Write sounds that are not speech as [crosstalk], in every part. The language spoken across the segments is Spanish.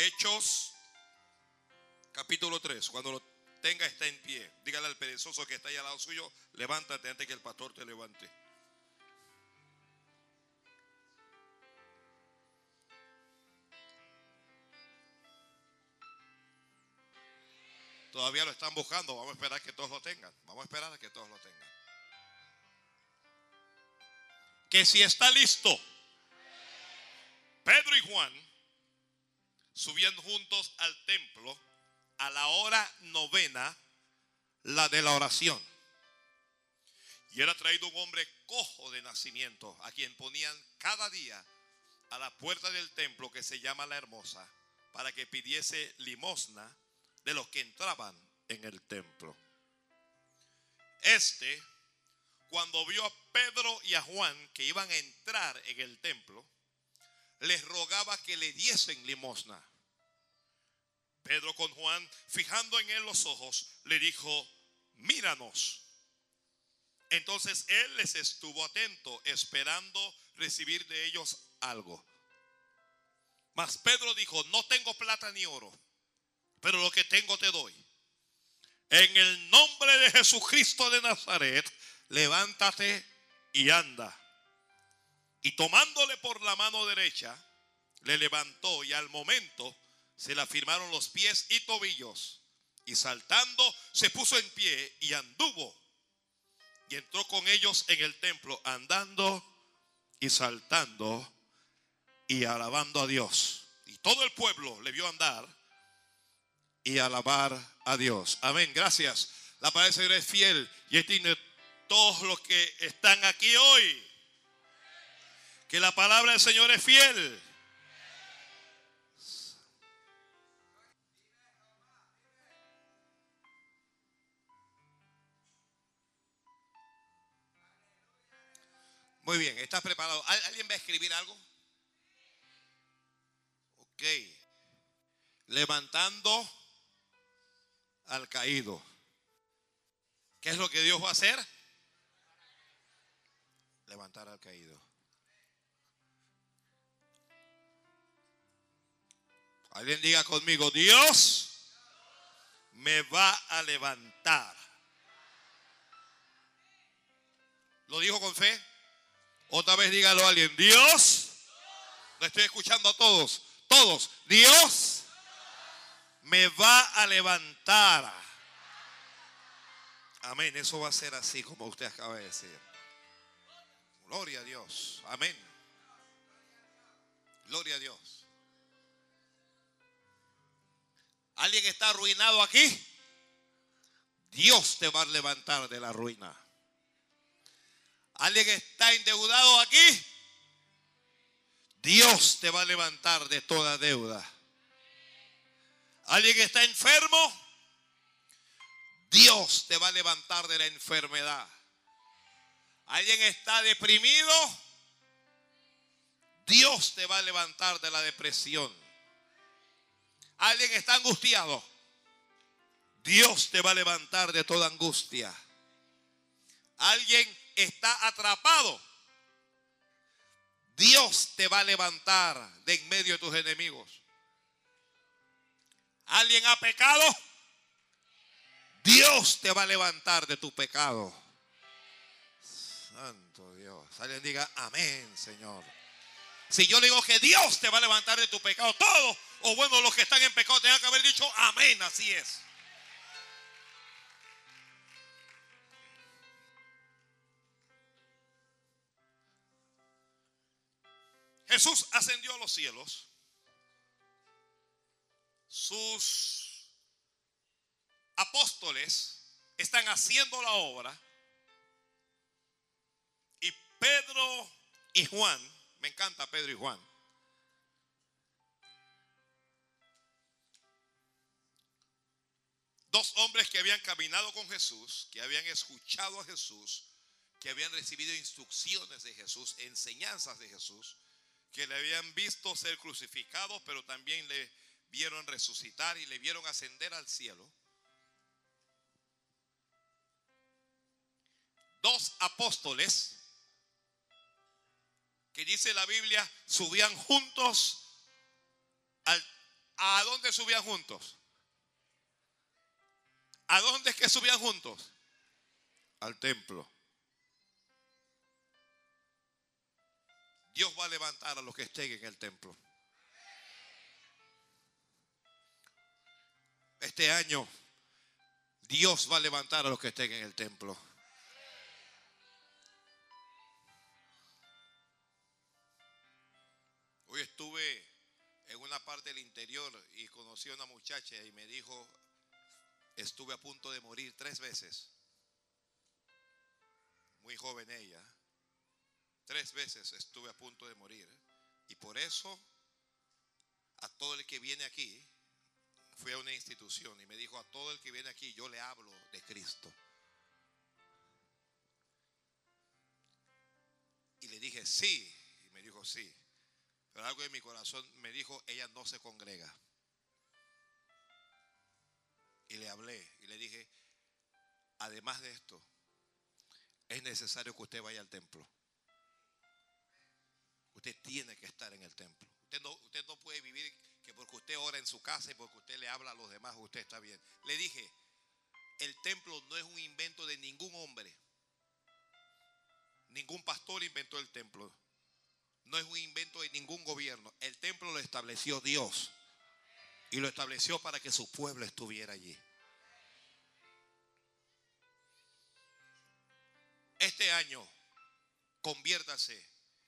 Hechos, capítulo 3. Cuando lo tenga, está en pie. Dígale al perezoso que está ahí al lado suyo, levántate antes que el pastor te levante. Todavía lo están buscando. Vamos a esperar que todos lo tengan. Vamos a esperar a que todos lo tengan. Que si está listo, Pedro y Juan subían juntos al templo a la hora novena, la de la oración. Y era traído un hombre cojo de nacimiento, a quien ponían cada día a la puerta del templo que se llama la hermosa, para que pidiese limosna de los que entraban en el templo. Este, cuando vio a Pedro y a Juan que iban a entrar en el templo, les rogaba que le diesen limosna. Pedro con Juan, fijando en él los ojos, le dijo, míranos. Entonces él les estuvo atento, esperando recibir de ellos algo. Mas Pedro dijo, no tengo plata ni oro, pero lo que tengo te doy. En el nombre de Jesucristo de Nazaret, levántate y anda. Y tomándole por la mano derecha, le levantó y al momento se le afirmaron los pies y tobillos. Y saltando se puso en pie y anduvo. Y entró con ellos en el templo, andando y saltando y alabando a Dios. Y todo el pueblo le vio andar y alabar a Dios. Amén, gracias. La palabra es fiel y tiene todos los que están aquí hoy. Que la palabra del Señor es fiel. Muy bien, ¿estás preparado? ¿Alguien va a escribir algo? Ok. Levantando al caído. ¿Qué es lo que Dios va a hacer? Levantar al caído. Alguien diga conmigo, Dios me va a levantar. ¿Lo dijo con fe? Otra vez dígalo a alguien. Dios, lo estoy escuchando a todos. Todos. Dios me va a levantar. Amén. Eso va a ser así como usted acaba de decir. Gloria a Dios. Amén. Gloria a Dios. ¿Alguien está arruinado aquí? Dios te va a levantar de la ruina. ¿Alguien está endeudado aquí? Dios te va a levantar de toda deuda. ¿Alguien está enfermo? Dios te va a levantar de la enfermedad. ¿Alguien está deprimido? Dios te va a levantar de la depresión. ¿Alguien está angustiado? Dios te va a levantar de toda angustia. ¿Alguien está atrapado, Dios te va a levantar de en medio de tus enemigos. ¿Alguien ha pecado? Dios te va a levantar de tu pecado. Santo Dios. Alguien diga amén, Señor. Si yo le digo que Dios te va a levantar de tu pecado, todo, o bueno, los que están en pecado tengan que haber dicho amén, así es. Jesús ascendió a los cielos. Sus apóstoles están haciendo la obra. Y Pedro y Juan, me encanta Pedro y Juan, dos hombres que habían caminado con Jesús, que habían escuchado a Jesús, que habían recibido instrucciones de Jesús, enseñanzas de Jesús, que le habían visto ser crucificado, pero también le vieron resucitar y le vieron ascender al cielo. Dos apóstoles que dice la Biblia subían juntos ¿A dónde subían juntos? ¿A dónde es que subían juntos? Al templo. Dios va a levantar a los que estén en el templo. Este año Dios va a levantar a los que estén en el templo. Hoy estuve en una parte del interior y conocí a una muchacha y me dijo, estuve a punto de morir tres veces. Muy joven ella. Tres veces estuve a punto de morir. Y por eso, a todo el que viene aquí, fui a una institución y me dijo, a todo el que viene aquí, yo le hablo de Cristo. Y le dije, sí. Y me dijo, sí. Pero algo en mi corazón me dijo, ella no se congrega. Y le hablé y le dije, además de esto, es necesario que usted vaya al templo. Usted tiene que estar en el templo. Usted no, usted no puede vivir que porque usted ora en su casa y porque usted le habla a los demás, usted está bien. Le dije, el templo no es un invento de ningún hombre. Ningún pastor inventó el templo. No es un invento de ningún gobierno. El templo lo estableció Dios. Y lo estableció para que su pueblo estuviera allí. Este año, conviértase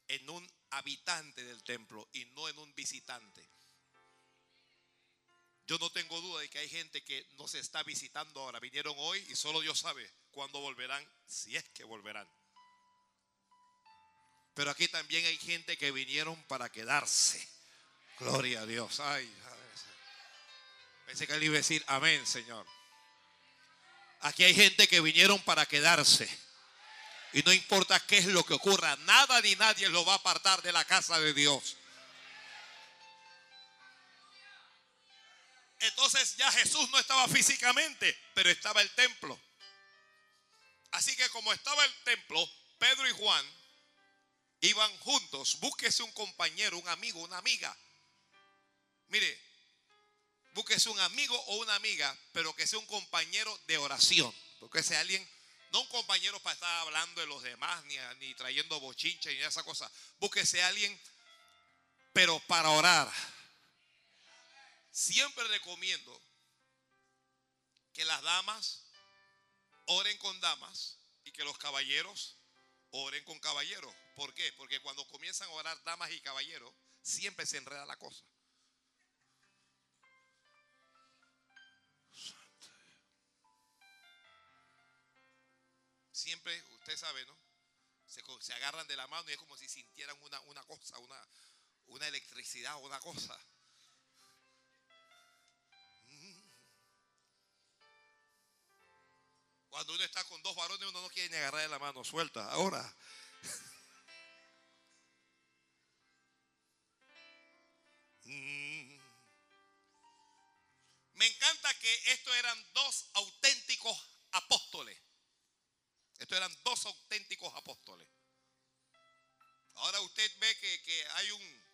en un habitante del templo y no en un visitante. Yo no tengo duda de que hay gente que nos está visitando ahora. Vinieron hoy y solo Dios sabe cuándo volverán, si es que volverán. Pero aquí también hay gente que vinieron para quedarse. Gloria a Dios. Ay, pensé que él iba a decir amén, Señor. Aquí hay gente que vinieron para quedarse. Y no importa qué es lo que ocurra, nada ni nadie lo va a apartar de la casa de Dios. Entonces ya Jesús no estaba físicamente, pero estaba el templo. Así que como estaba el templo, Pedro y Juan iban juntos. Búsquese un compañero, un amigo, una amiga. Mire, búsquese un amigo o una amiga, pero que sea un compañero de oración. Porque alguien, no un compañero para estar hablando de los demás, ni, ni trayendo bochinche, ni esa cosa. Búsquese alguien, pero para orar Siempre recomiendo que las damas oren con damas y que los caballeros oren con caballeros. ¿Por qué? Porque cuando comienzan a orar damas y caballeros, siempre se enreda la cosa. Siempre, usted sabe, ¿no? Se, agarran de la mano y es como si sintieran una, una cosa, una, una electricidad una cosa. Cuando uno está con dos varones, uno no quiere ni agarrar de la mano suelta. Ahora. [laughs] Mm. Me encanta que estos eran dos auténticos apóstoles. Estos eran dos auténticos apóstoles. Ahora usted ve que, que hay un,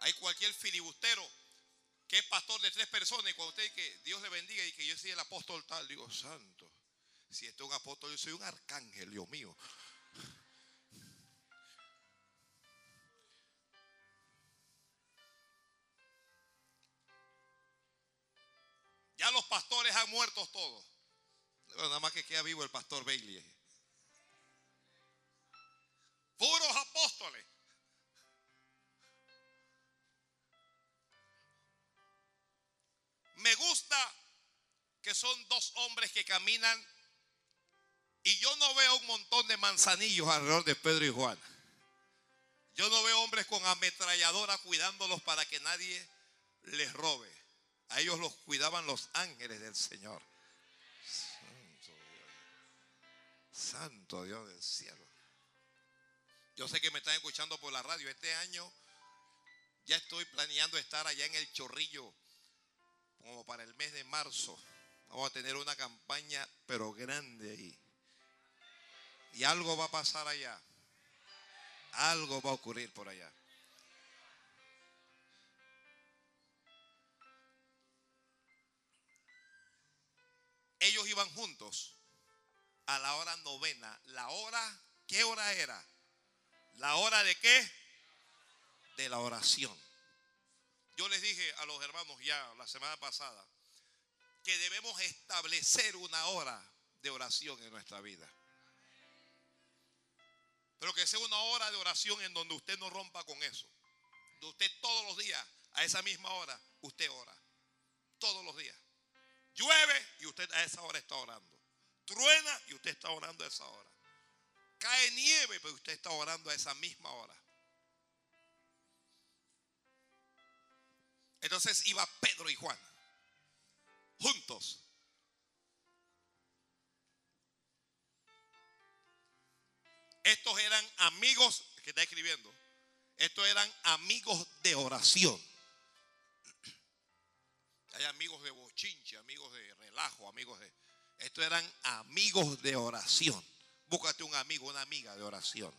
hay cualquier filibustero que es pastor de tres personas y cuando usted que Dios le bendiga y que yo soy el apóstol tal, digo, santo, si este es un apóstol, yo soy un arcángel, Dios mío. Ya los pastores han muerto todos. Nada más que queda vivo el pastor Bailey. Puros apóstoles. Me gusta que son dos hombres que caminan y yo no veo un montón de manzanillos alrededor de Pedro y Juan. Yo no veo hombres con ametralladora cuidándolos para que nadie les robe. A ellos los cuidaban los ángeles del Señor. Santo Dios del cielo. Yo sé que me están escuchando por la radio. Este año ya estoy planeando estar allá en el Chorrillo, como para el mes de marzo. Vamos a tener una campaña, pero grande ahí. Y algo va a pasar allá. Algo va a ocurrir por allá. Ellos iban juntos a la hora novena. La hora, ¿qué hora era? La hora de qué? De la oración. Yo les dije a los hermanos ya la semana pasada que debemos establecer una hora de oración en nuestra vida. Pero que sea una hora de oración en donde usted no rompa con eso. De usted todos los días, a esa misma hora, usted ora. Todos los días. Llueve y usted a esa hora está orando. Truena y usted está orando a esa hora. Cae nieve, pero usted está orando a esa misma hora. Entonces iba Pedro y Juan juntos. Estos eran amigos, que está escribiendo, estos eran amigos de oración. Hay amigos de bochinche, amigos de relajo, amigos de... Estos eran amigos de oración. Búscate un amigo, una amiga de oración.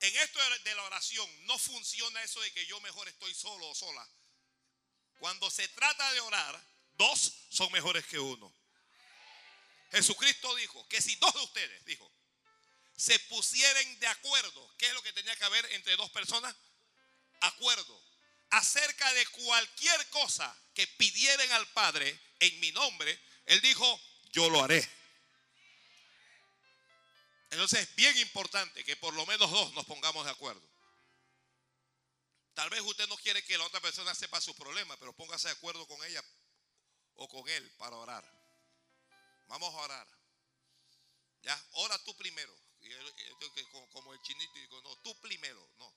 En esto de la oración no funciona eso de que yo mejor estoy solo o sola. Cuando se trata de orar, dos son mejores que uno. Jesucristo dijo que si dos de ustedes, dijo, se pusieren de acuerdo, ¿qué es lo que tenía que haber entre dos personas? Acuerdo. Acerca de cualquier cosa que pidieran al Padre en mi nombre, Él dijo, yo lo haré. Entonces es bien importante que por lo menos dos nos pongamos de acuerdo. Tal vez usted no quiere que la otra persona sepa su problema, pero póngase de acuerdo con ella o con él para orar. Vamos a orar. Ya, ora tú primero. Como el chinito digo, no, tú primero, no.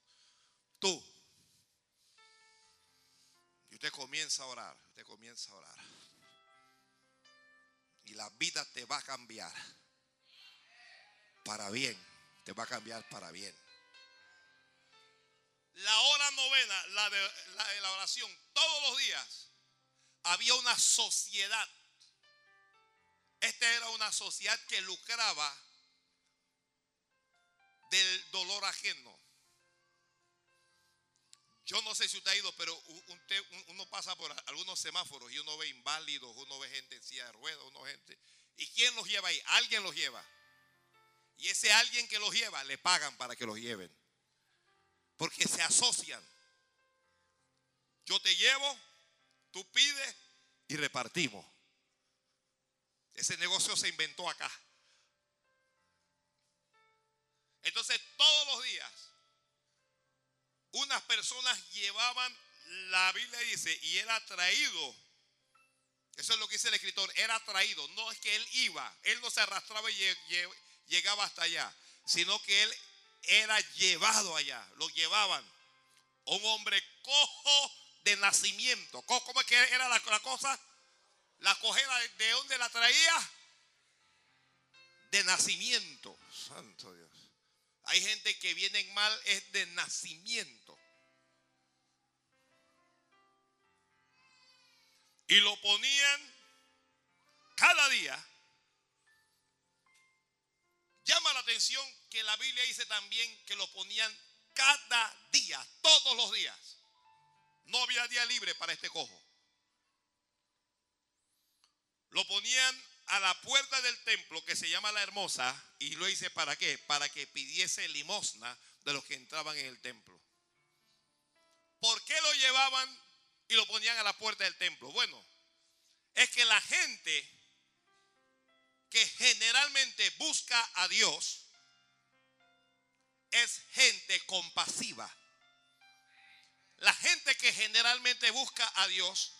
Tú. Y usted comienza a orar, usted comienza a orar. Y la vida te va a cambiar para bien. Te va a cambiar para bien. La hora novena, la de la, oración, todos los días había una sociedad. Esta era una sociedad que lucraba del dolor ajeno. Yo no sé si usted ha ido, pero uno pasa por algunos semáforos y uno ve inválidos, uno ve gente en silla de ruedas, uno gente. ¿Y quién los lleva ahí? Alguien los lleva. Y ese alguien que los lleva, le pagan para que los lleven. Porque se asocian. Yo te llevo, tú pides y repartimos. Ese negocio se inventó acá. Entonces todos los días unas personas llevaban, la Biblia dice, y era traído. Eso es lo que dice el escritor, era traído. No es que él iba, él no se arrastraba y llegaba hasta allá, sino que él era llevado allá, lo llevaban. Un hombre cojo de nacimiento. ¿Cómo es que era la, cosa? La cojera, ¿de dónde la traía? De nacimiento. Santo Dios. Hay gente que viene mal, es de nacimiento. Y lo ponían cada día Llama la atención que la Biblia dice también que lo ponían cada día, todos los días. No había día libre para este cojo. Lo ponían a la puerta del templo que se llama la hermosa y lo hice para qué? Para que pidiese limosna de los que entraban en el templo. ¿Por qué lo llevaban y lo ponían a la puerta del templo? Bueno, es que la gente que generalmente busca a Dios es gente compasiva. La gente que generalmente busca a Dios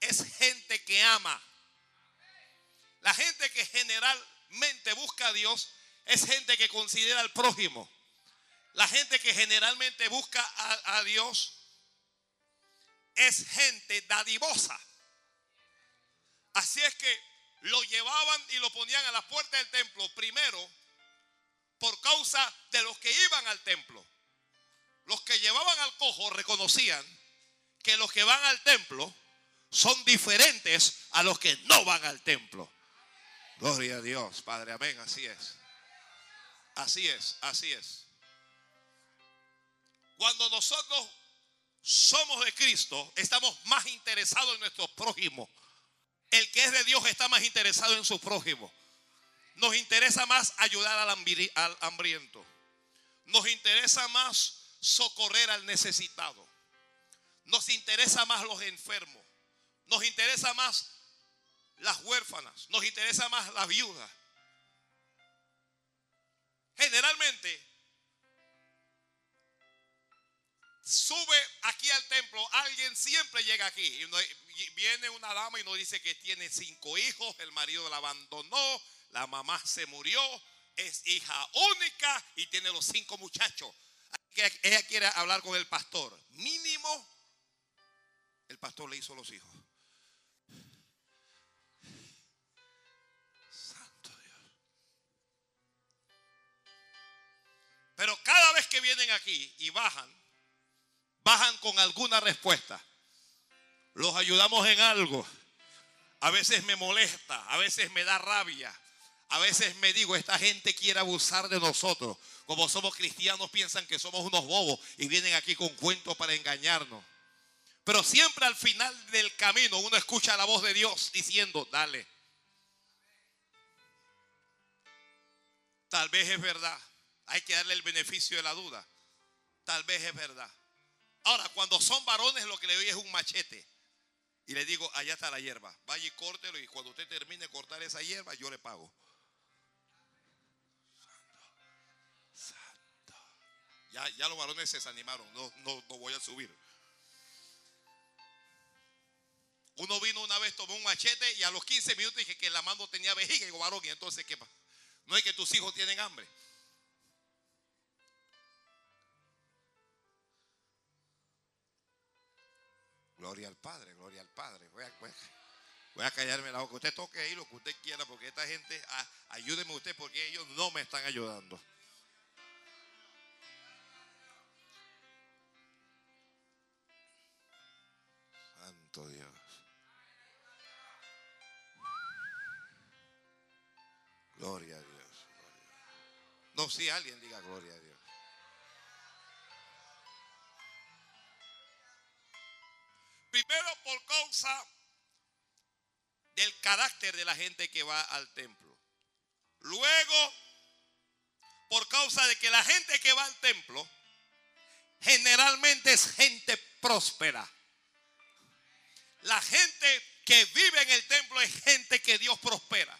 es gente que ama. La gente que generalmente busca a Dios es gente que considera al prójimo. La gente que generalmente busca a, Dios es gente dadivosa. Así es que lo llevaban y lo ponían a la puerta del templo, primero por causa de los que iban al templo. Los que llevaban al cojo reconocían que los que van al templo son diferentes a los que no van al templo. Gloria a Dios, Padre, amén, así es. Así es, así es. Cuando nosotros somos de Cristo, estamos más interesados en nuestro prójimo. El que es de Dios está más interesado en su prójimo. Nos interesa más ayudar al hambriento. Nos interesa más socorrer al necesitado. Nos interesa más los enfermos. Nos interesa más las huérfanas. Nos interesa más las viudas. Generalmente sube aquí al templo, alguien siempre llega aquí. Y viene una dama y nos dice que tiene cinco hijos, el marido la abandonó, la mamá se murió, es hija única y tiene los cinco muchachos. Ella quiere hablar con el pastor. Mínimo, el pastor le hizo los hijos. Pero cada vez que vienen aquí y bajan, bajan con alguna respuesta. Los ayudamos en algo. A veces me molesta, a veces me da rabia. A veces me digo, esta gente quiere abusar de nosotros. Como somos cristianos piensan que somos unos bobos y vienen aquí con cuentos para engañarnos. Pero siempre al final del camino uno escucha la voz de Dios diciendo, dale. Tal vez es verdad. Hay que darle el beneficio de la duda. Tal vez es verdad. Ahora, cuando son varones, lo que le doy es un machete. Y le digo, allá está la hierba. Vaya y córtelo. Y cuando usted termine de cortar esa hierba, yo le pago. Santo. Ya, ya los varones se desanimaron. No, no, no voy a subir. Uno vino una vez, tomó un machete y a los 15 minutos dije que la mano tenía vejiga. Y digo, varón, y entonces, ¿qué pasa? No es que tus hijos tienen hambre. Gloria al Padre, gloria al Padre. Voy a, callarme la boca. Usted toque ahí lo que usted quiera, porque esta gente, ah, ayúdeme usted, porque ellos no me están ayudando. Santo Dios. Gloria a Dios. No, si alguien diga gloria a Dios. Por causa del carácter de la gente que va al templo. Luego, por causa de que la gente que va al templo generalmente es gente próspera. La gente que vive en el templo es gente que Dios prospera.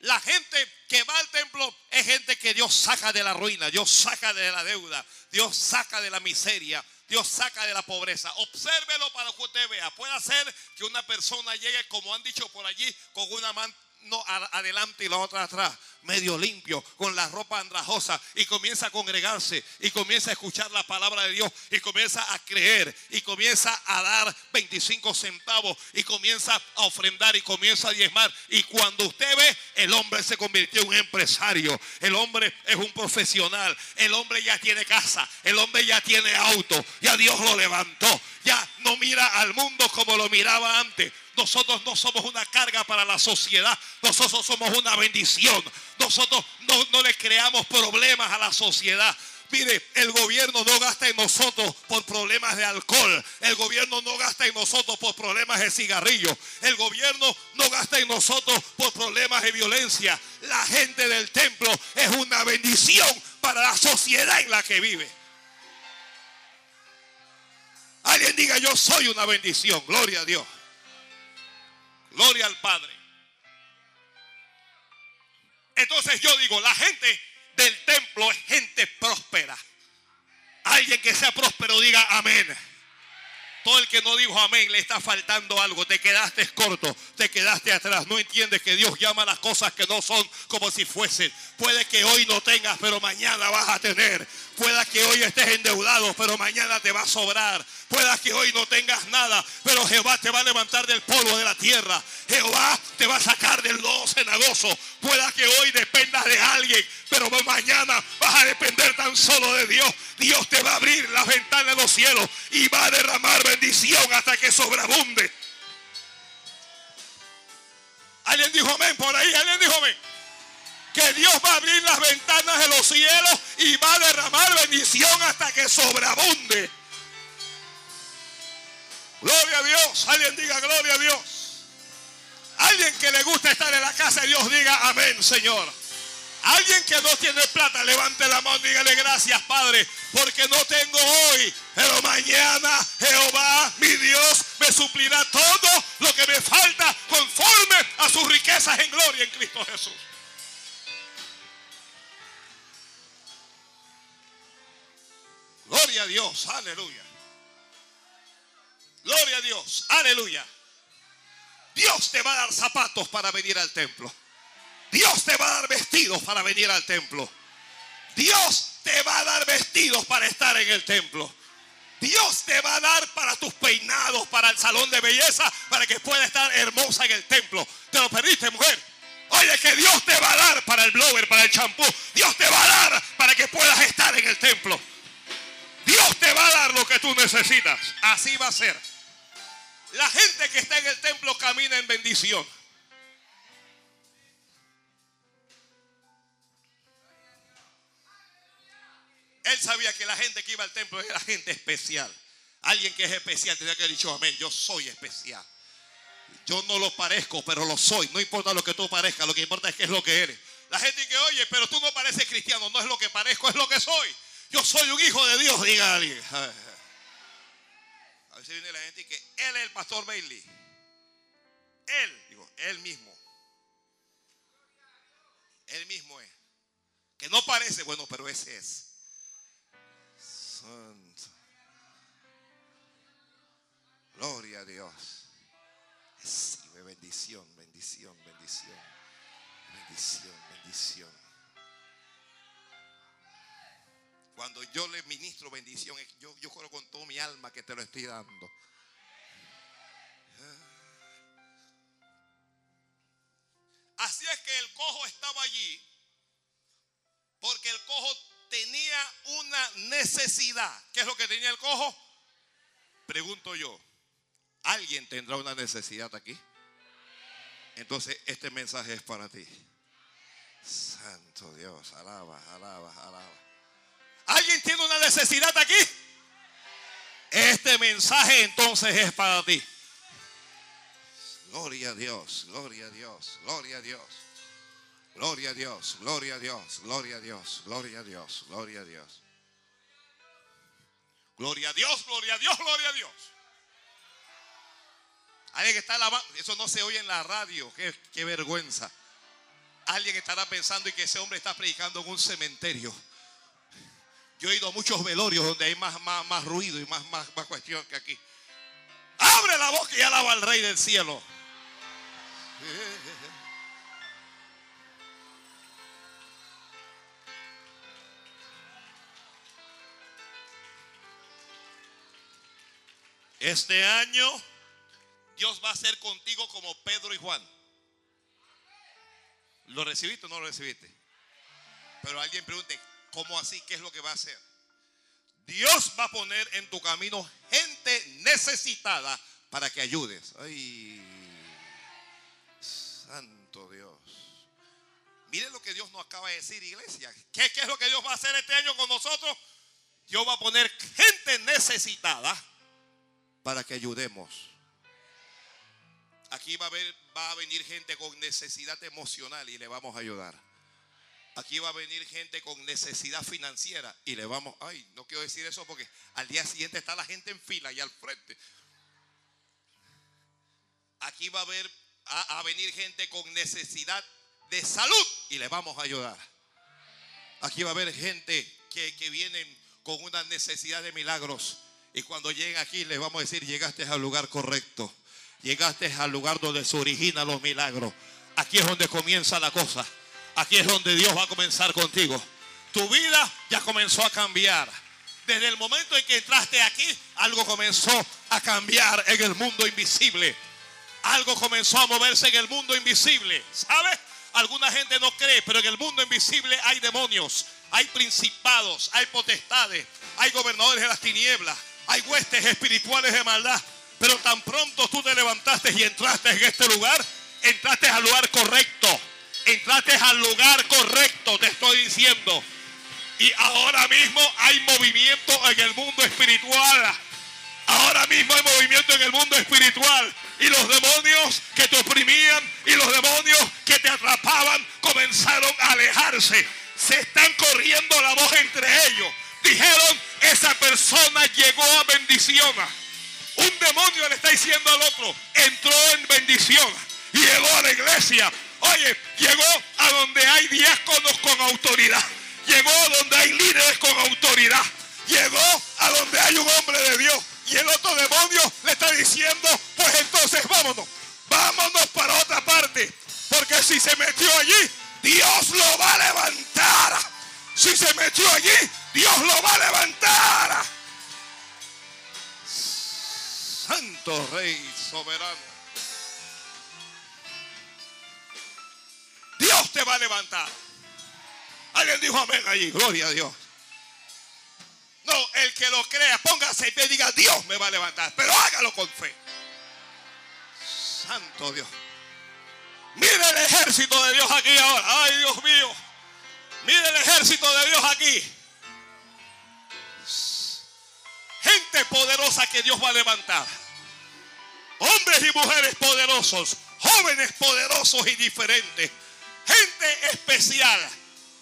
La gente que va al templo es gente que Dios saca de la ruina, Dios saca de la deuda, Dios saca de la miseria, Dios saca de la pobreza. Obsérvelo para que usted vea. Puede ser que una persona llegue, como han dicho por allí, con una manta no adelante y la otra atrás, medio limpio, con la ropa andrajosa, y comienza a congregarse, y comienza a escuchar la palabra de Dios, y comienza a creer, y comienza a dar 25 centavos, y comienza a ofrendar, y comienza a diezmar. Y cuando usted ve, el hombre se convirtió en un empresario, el hombre es un profesional, el hombre ya tiene casa, el hombre ya tiene auto, ya Dios lo levantó, ya no mira al mundo como lo miraba antes nosotros no somos una carga para la sociedad. Nosotros somos una bendición. Nosotros no, le creamos problemas a la sociedad. Mire, el gobierno no gasta en nosotros por problemas de alcohol. El gobierno no gasta en nosotros por problemas de cigarrillo. El gobierno no gasta en nosotros por problemas de violencia. La gente del templo es una bendición para la sociedad en la que vive. Alguien diga, yo soy una bendición. Gloria a Dios. Gloria al Padre. Entonces yo digo, la gente del templo es gente próspera. Alguien que sea próspero diga amén. Todo el que no dijo amén le está faltando algo. Te quedaste corto, te quedaste atrás. No entiendes que Dios llama las cosas que no son como si fuesen. Puede que hoy no tengas, pero mañana vas a tener. Pueda que hoy estés endeudado, pero mañana te va a sobrar. Pueda que hoy no tengas nada, pero Jehová te va a levantar del polvo de la tierra. Jehová te va a sacar del lodo cenagoso. Pueda que hoy de alguien, pero mañana vas a depender tan solo de Dios. Dios te va a abrir las ventanas de los cielos y va a derramar bendición hasta que sobreabunde. Alguien dijo amén por ahí, alguien dijo amén. Que Dios va a abrir las ventanas de los cielos y va a derramar bendición hasta que sobreabunde. Gloria a Dios. Alguien diga gloria a Dios. Alguien que le gusta estar en la casa de Dios, diga amén, Señor. Alguien que no tiene plata, levante la mano y dígale gracias, Padre, porque no tengo hoy, pero mañana Jehová, mi Dios, me suplirá todo lo que me falta conforme a sus riquezas en gloria en Cristo Jesús. Gloria a Dios, aleluya. Gloria a Dios, aleluya. Dios te va a dar zapatos para venir al templo. Dios te va a dar vestidos para venir al templo. Dios te va a dar vestidos para estar en el templo. Dios te va a dar para tus peinados, para el salón de belleza, para que pueda estar hermosa en el templo. ¿Te lo perdiste, mujer? Oye, que Dios te va a dar para el blower, para el champú. Dios te va a dar para que puedas estar en el templo. Dios te va a dar lo que tú necesitas. Así va a ser. La gente que está en el templo camina en bendición. Él sabía que la gente que iba al templo era gente especial. Alguien que es especial tenía que haber dicho amén. Yo soy especial. Yo no lo parezco, pero lo soy. No importa lo que tú parezcas, lo que importa es que es lo que eres. La gente que oye, pero tú no pareces cristiano, no es lo que parezco, es lo que soy. Yo soy un hijo de Dios, diga alguien. [laughs] A veces viene la gente y que él es el pastor Bailey. Él, digo, él mismo. Él mismo es. Que no parece, bueno, pero ese es. Gloria a Dios. Recibe bendición, bendición, bendición. Bendición, bendición. Cuando yo le ministro bendición, yo, yo con todo mi alma que te lo estoy dando. Necesidad. ¿Qué es lo que tenía el cojo? Pregunto yo, ¿alguien tendrá una necesidad aquí? Entonces este mensaje es para ti. Santo Dios, alaba, alaba, alaba. ¿Alguien tiene una necesidad aquí? Este mensaje entonces es para ti. Gloria a Dios, gloria a Dios, gloria a Dios. Gloria a Dios, gloria a Dios, gloria a Dios, gloria a Dios, gloria a Dios. Gloria a Dios, gloria a Dios, gloria a Dios. Alguien que está alabando, eso no se oye en la radio, qué, vergüenza. Alguien estará pensando y que ese hombre está predicando en un cementerio. Yo he ido a muchos velorios donde hay más, más, más ruido y más, más, más cuestión que aquí. Abre la boca y alaba al Rey del Cielo. Este año Dios va a ser contigo como Pedro y Juan. ¿Lo recibiste o no lo recibiste? Pero alguien pregunte, ¿cómo así? ¿Qué es lo que va a hacer? Dios va a poner en tu camino gente necesitada para que ayudes. Ay, santo Dios. Miren lo que Dios nos acaba de decir, iglesia. ¿Qué, ¿Qué, es lo que Dios va a hacer este año con nosotros? Dios va a poner gente necesitada para que ayudemos. Aquí va a, haber, va a venir gente con necesidad emocional y le vamos a ayudar. Aquí va a venir gente con necesidad financiera y le vamos, ay, no quiero decir eso porque al día siguiente está la gente en fila y al frente. Aquí va a, haber, a, a venir gente con necesidad de salud y le vamos a ayudar. Aquí va a haber gente que, que vienen con una necesidad de milagros y cuando lleguen aquí les vamos a decir, llegaste al lugar correcto. Llegaste al lugar donde se originan los milagros. Aquí es donde comienza la cosa. Aquí es donde Dios va a comenzar contigo. Tu vida ya comenzó a cambiar. Desde el momento en que entraste aquí, algo comenzó a cambiar en el mundo invisible. Algo comenzó a moverse en el mundo invisible. ¿Sabes? Alguna gente no cree, pero en el mundo invisible hay demonios, hay principados, hay potestades, hay gobernadores de las tinieblas, hay huestes espirituales de maldad. Pero tan pronto tú te levantaste y entraste en este lugar, entraste al lugar correcto. Entraste al lugar correcto, te estoy diciendo. Y ahora mismo hay movimiento en el mundo espiritual. Ahora mismo hay movimiento en el mundo espiritual. Y los demonios que te oprimían y los demonios que te atrapaban comenzaron a alejarse. Se están corriendo la voz entre ellos. Dijeron, esa persona llegó a bendición. Un demonio le está diciendo al otro, entró en bendición. Llegó a la iglesia. Oye, llegó a donde hay diáconos con autoridad. Llegó a donde hay líderes con autoridad. Llegó a donde hay un hombre de Dios. Y el otro demonio le está diciendo, pues entonces vámonos. Vámonos para otra parte. Porque si se metió allí, Dios lo va a levantar. Si se metió allí, Dios lo va a levantar. Santo Rey soberano. Dios te va a levantar. Alguien dijo amén allí. Gloria a Dios. No, el que lo crea, póngase y diga, Dios me va a levantar. Pero hágalo con fe. Santo Dios. Mire el ejército de Dios aquí ahora. Ay, Dios mío. Mire el ejército de Dios aquí. Gente poderosa que Dios va a levantar. Hombres y mujeres poderosos. Jóvenes poderosos y diferentes. Gente especial.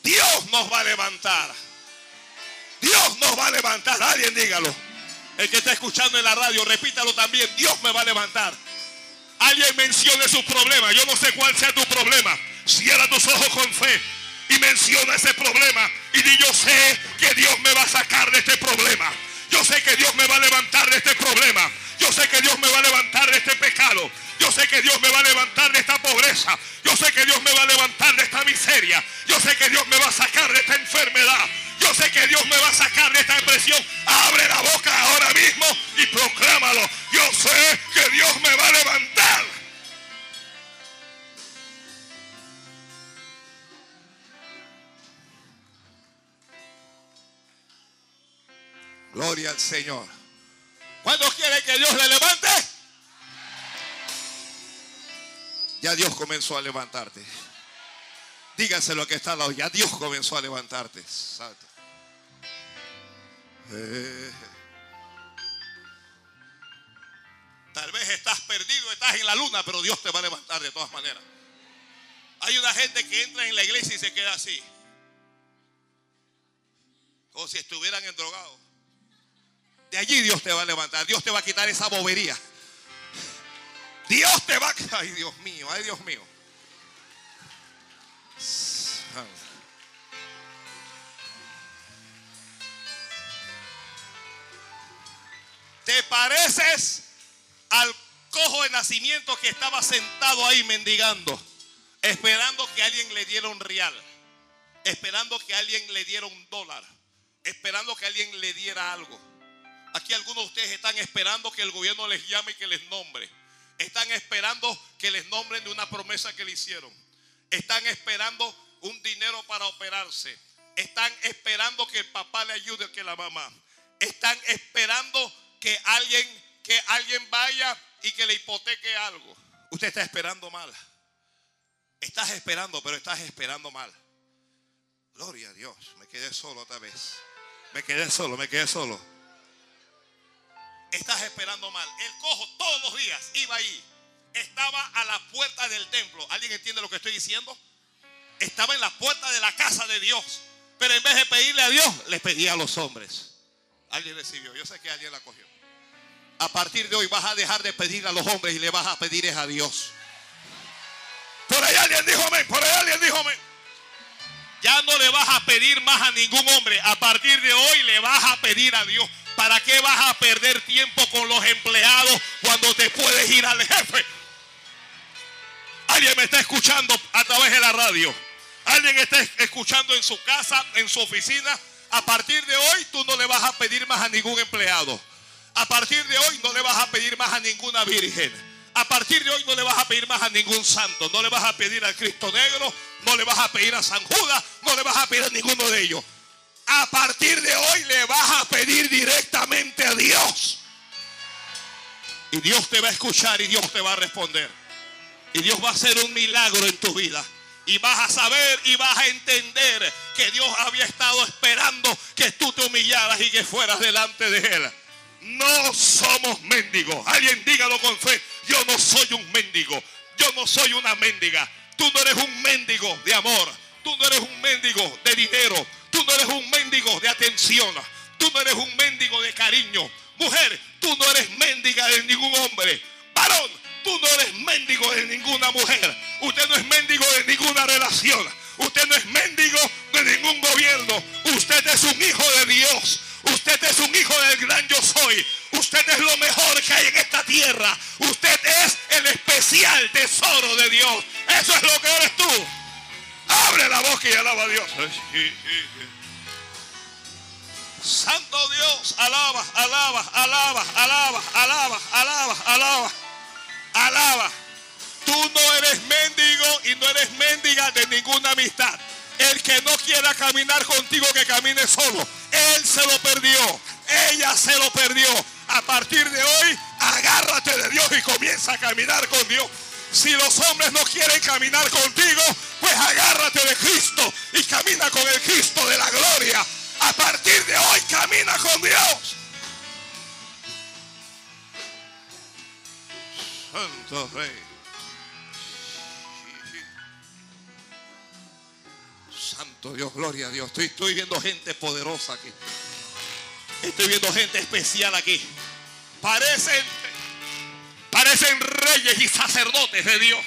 Dios nos va a levantar. Dios nos va a levantar. Alguien dígalo. El que está escuchando en la radio, repítalo también. Dios me va a levantar. Alguien mencione sus problemas. Yo no sé cuál sea tu problema. Cierra tus ojos con fe y menciona ese problema. Y di yo sé que Dios me va a sacar de este problema. Yo sé que Dios me va a levantar de este problema. Yo sé que Dios me va a levantar de este pecado. Yo sé que Dios me va a levantar de esta pobreza. Yo sé que Dios me va a levantar de esta miseria. Yo sé que Dios me va a sacar de esta enfermedad. Yo sé que Dios me va a sacar de esta depresión. Abre la boca ahora mismo y proclámalo. Yo sé que Dios me va a levantar. Gloria al Señor. ¿Cuándo quiere que Dios le levante? Ya Dios comenzó a levantarte. Dígaselo que está al lado. Ya Dios comenzó a levantarte. Eh. Tal vez estás perdido, estás en la luna, pero Dios te va a levantar de todas maneras. Hay una gente que entra en la iglesia y se queda así. Como si estuvieran endrogados. De allí Dios te va a levantar. Dios te va a quitar esa bobería. Dios te va a... Ay, Dios mío, ay, Dios mío. Te pareces al cojo de nacimiento que estaba sentado ahí mendigando, esperando que alguien le diera un real, esperando que alguien le diera un dólar, esperando que alguien le diera algo. Aquí algunos de ustedes están esperando que el gobierno les llame y que les nombre. Están esperando que les nombren de una promesa que le hicieron. Están esperando un dinero para operarse. Están esperando que el papá le ayude, que la mamá. Están esperando que alguien, que alguien vaya y que le hipoteque algo. Usted está esperando mal. Estás esperando, pero estás esperando mal. Gloria a Dios. Me quedé solo otra vez. Me quedé solo, me quedé solo. Estás esperando mal. El cojo todos los días iba ahí. Estaba a la puerta del templo. ¿Alguien entiende lo que estoy diciendo? Estaba en la puerta de la casa de Dios. Pero en vez de pedirle a Dios, le pedía a los hombres. Alguien recibió. Yo sé que alguien la cogió. A partir de hoy vas a dejar de pedir a los hombres y le vas a pedir a Dios. Por ahí alguien dijo amén. Por ahí alguien dijo amén. Ya no le vas a pedir más a ningún hombre. A partir de hoy le vas a pedir a Dios. ¿Para qué vas a perder tiempo con los empleados cuando te puedes ir al jefe? Alguien me está escuchando a través de la radio. Alguien está escuchando en su casa, en su oficina. A partir de hoy tú no le vas a pedir más a ningún empleado. A partir de hoy no le vas a pedir más a ninguna virgen. A partir de hoy no le vas a pedir más a ningún santo. No le vas a pedir al Cristo Negro. No le vas a pedir a San Judas. No le vas a pedir a ninguno de ellos a partir de hoy le vas a pedir directamente a Dios. Y Dios te va a escuchar y Dios te va a responder. Y Dios va a hacer un milagro en tu vida. Y vas a saber y vas a entender que Dios había estado esperando que tú te humillaras y que fueras delante de Él. no somos mendigos. Alguien dígalo con fe. Yo no soy un mendigo. Yo no soy una mendiga. Tú no eres un mendigo de amor. Tú no eres un mendigo de dinero. Tú no eres un mendigo de atención. Tú no eres un mendigo de cariño. Mujer, tú no eres mendiga de ningún hombre. Varón, tú no eres mendigo de ninguna mujer. Usted no es mendigo de ninguna relación. Usted no es mendigo de ningún gobierno. Usted es un hijo de Dios. Usted es un hijo del gran yo soy. Usted es lo mejor que hay en esta tierra. Usted es el especial tesoro de Dios. Eso es lo que eres tú. Abre la boca y alaba a Dios. Santo Dios, alaba, alaba, alaba, alaba, alaba, alaba, alaba, alaba. Tú no eres mendigo y no eres mendiga de ninguna amistad. El que no quiera caminar contigo, que camine solo. Él se lo perdió. Ella se lo perdió. A partir de hoy, agárrate de Dios y comienza a caminar con Dios. Si los hombres no quieren caminar contigo, pues agárrate de Cristo y camina con el Cristo de la gloria. A partir de hoy camina con Dios. Santo Rey. Santo Dios, gloria a Dios. Estoy, viendo gente poderosa aquí. Estoy viendo gente especial aquí. Parecen, parecen reyes y sacerdotes de Dios.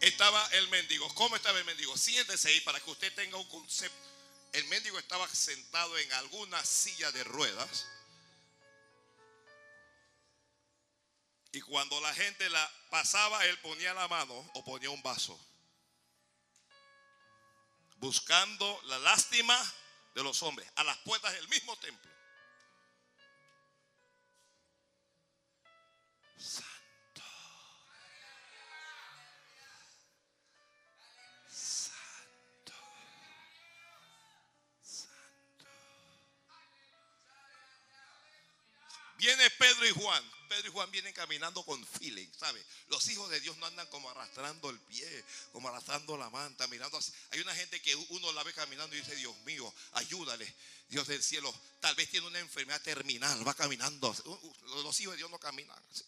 Estaba el mendigo. ¿Cómo estaba el mendigo? Siéntese ahí para que usted tenga un concepto. El mendigo estaba sentado en alguna silla de ruedas. Y cuando la gente la pasaba, él ponía la mano o ponía un vaso. Buscando la lástima de los hombres a las puertas del mismo templo. Santo. Santo. Santo. Viene Pedro y Juan. Pedro y Juan vienen caminando con feeling, ¿sabe? Los hijos de Dios no andan como arrastrando el pie, como arrastrando la manta, mirando así. Hay una gente que uno la ve caminando y dice, Dios mío, ayúdale. Dios del cielo, tal vez tiene una enfermedad terminal, va caminando. Los hijos de Dios no caminan así.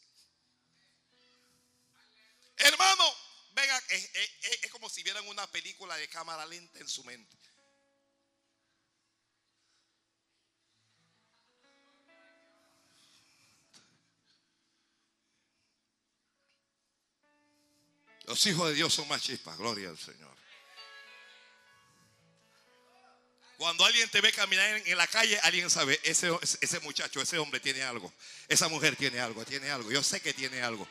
Hermano, venga, es como si vieran una película de cámara lenta en su mente. Los hijos de Dios son más chispas, gloria al Señor. Cuando alguien te ve caminar en la calle, alguien sabe, ese, ese muchacho, ese hombre tiene algo. Esa mujer tiene algo, tiene algo. Yo sé que tiene algo.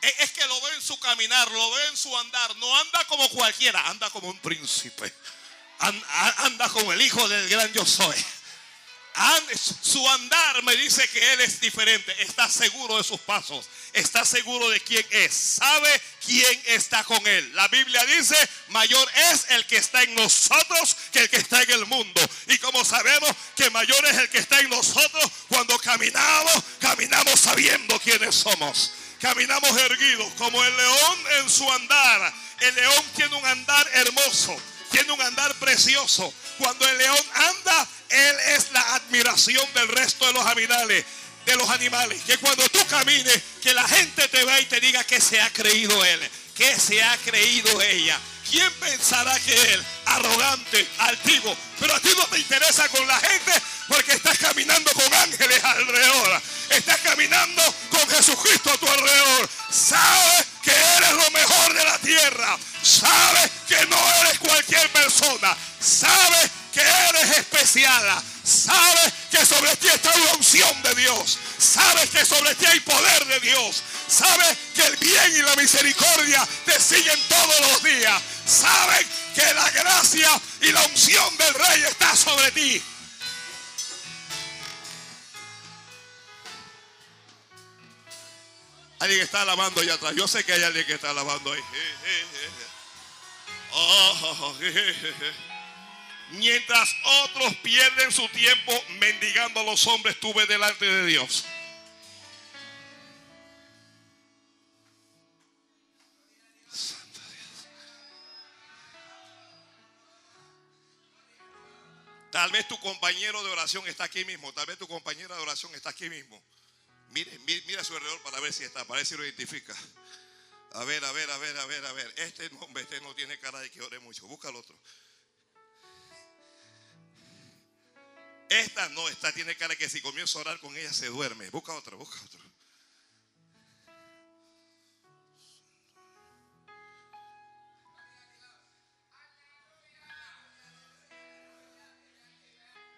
Es que lo ve en su caminar, lo ve en su andar. No anda como cualquiera, anda como un príncipe. Anda como el hijo del gran yo soy. Su andar me dice que Él es diferente. Está seguro de sus pasos. Está seguro de quién es. Sabe quién está con Él. La Biblia dice, mayor es el que está en nosotros que el que está en el mundo. Y como sabemos que mayor es el que está en nosotros, cuando caminamos, caminamos sabiendo quiénes somos. Caminamos erguidos como el león en su andar. El león tiene un andar hermoso. Tiene un andar precioso. Cuando el león anda, él es la admiración del resto de los animales. De los animales. Que cuando tú camines, que la gente te vea y te diga que se ha creído él. Que se ha creído ella. ¿Quién pensará que él, arrogante, altivo, pero a ti no te interesa con la gente porque estás caminando con ángeles alrededor? Estás caminando con Jesucristo a tu alrededor. Sabes que eres lo mejor de la tierra. Sabes Sabes que eres especial. Sabes que sobre ti está la unción de Dios. Sabes que sobre ti hay poder de Dios. Sabes que el bien y la misericordia te siguen todos los días. Sabes que la gracia y la unción del rey está sobre ti. Alguien está alabando allá atrás. Yo sé que hay alguien que está alabando ahí. Oh, [laughs] mientras otros pierden su tiempo mendigando a los hombres, tuve delante de Dios. Santo Dios. Tal vez tu compañero de oración está aquí mismo. Tal vez tu compañera de oración está aquí mismo. Mire, mira, a su alrededor para ver si está, para ver si lo identifica. A ver, a ver, a ver, a ver, a ver. Este hombre, este no tiene cara de que ore mucho. Busca al otro. Esta no, esta tiene cara de que si comienzo a orar con ella se duerme. Busca otro, busca otro.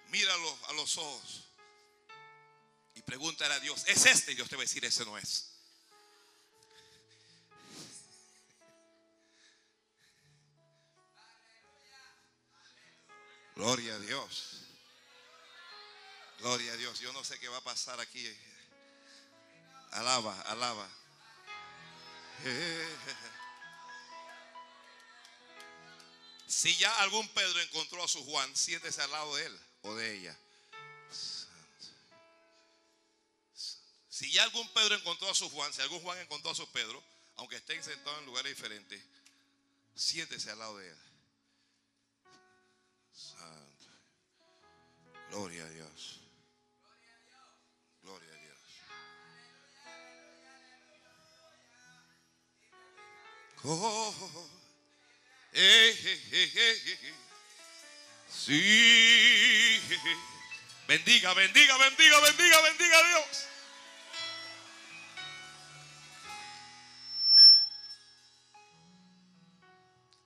Míralo a los ojos y pregúntale a Dios, ¿es este? Y Dios te va a decir, ese no es. Gloria a Dios. Gloria a Dios. Yo no sé qué va a pasar aquí. Alaba, alaba. [laughs] Si ya algún Pedro encontró a su Juan, siéntese al lado de él o de ella. Si ya algún Pedro encontró a su Juan, si algún Juan encontró a su Pedro, aunque estén sentados en lugares diferentes, siéntese al lado de él. Gloria a Dios. Gloria a Dios. Oh, eh, eh, eh, eh, eh. Sí. Bendiga, bendiga, bendiga, bendiga, bendiga a Dios.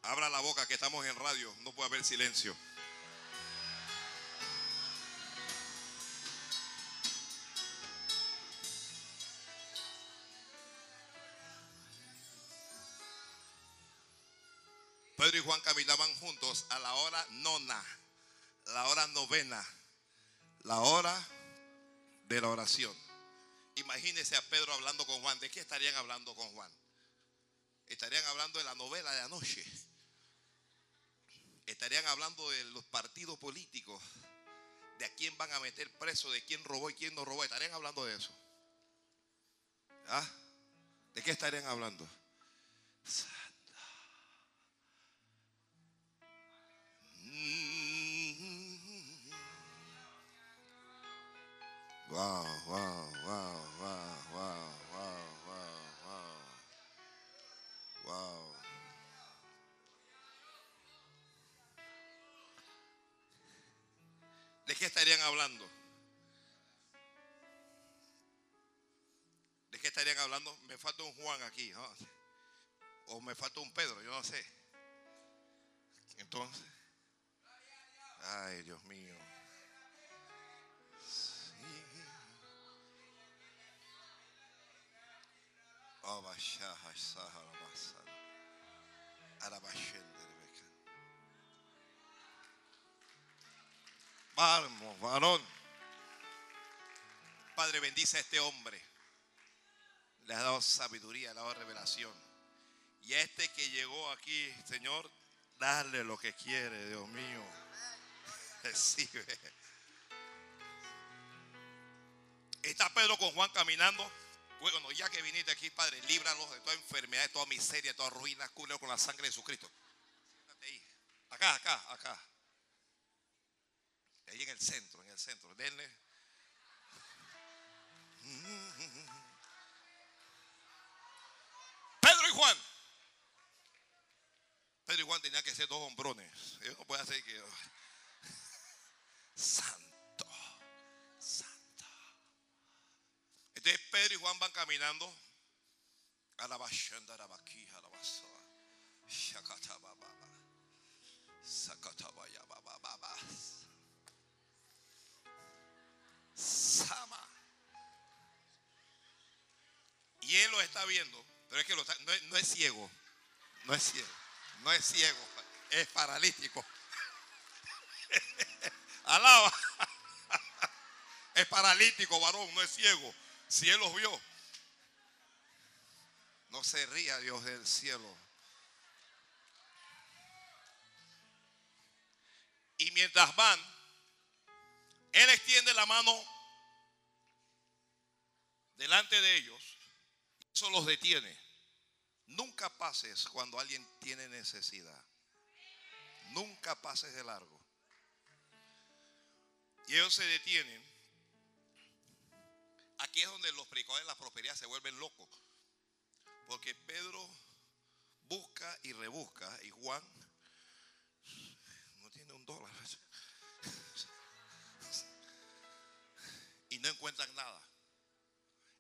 Abra la boca que estamos en radio, no puede haber silencio. Nona, la hora novena, la hora de la oración. Imagínese a Pedro hablando con Juan. ¿De qué estarían hablando con Juan? Estarían hablando de la novela de anoche. Estarían hablando de los partidos políticos, de a quién van a meter preso, de quién robó y quién no robó. Estarían hablando de eso. ¿Ah? ¿De qué estarían hablando? Wow, wow, wow, wow, wow, wow, wow, wow. Wow. ¿De qué estarían hablando? ¿De qué estarían hablando? Me falta un Juan aquí, ¿no? O me falta un Pedro, yo no sé. Entonces, ay Dios mío. Sí. Arabashenderebeka. Vamos, varón. Padre, bendice a este hombre. Le ha dado sabiduría, le ha dado revelación. Y a este que llegó aquí, Señor, darle lo que quiere, Dios mío. [laughs] Recibe. Está Pedro con Juan caminando. Bueno, ya que viniste aquí, Padre, líbralos de toda enfermedad, de toda miseria, de toda ruina, cúbrelo con la sangre de Jesucristo. Siéntate ahí. Acá, acá, acá. Ahí en el centro, en el centro. Denle. [laughs] Pedro y Juan. Pedro y Juan tenían que ser dos hombrones. Ellos no pueden hacer que. Pedro y Juan van caminando. Sama. Y él lo está viendo, pero es que lo está- no, es, no es ciego. No es ciego. No es ciego. Es paralítico. [laughs] Alaba. Es paralítico, varón, no es ciego. Si él los vio. No se ría Dios del cielo. Y mientras van, él extiende la mano delante de ellos. Eso los detiene. Nunca pases cuando alguien tiene necesidad. Nunca pases de largo. Y ellos se detienen. Aquí es donde los predicadores de la prosperidad se vuelven locos. Porque Pedro busca y rebusca y Juan no tiene un dólar. Y no encuentran nada.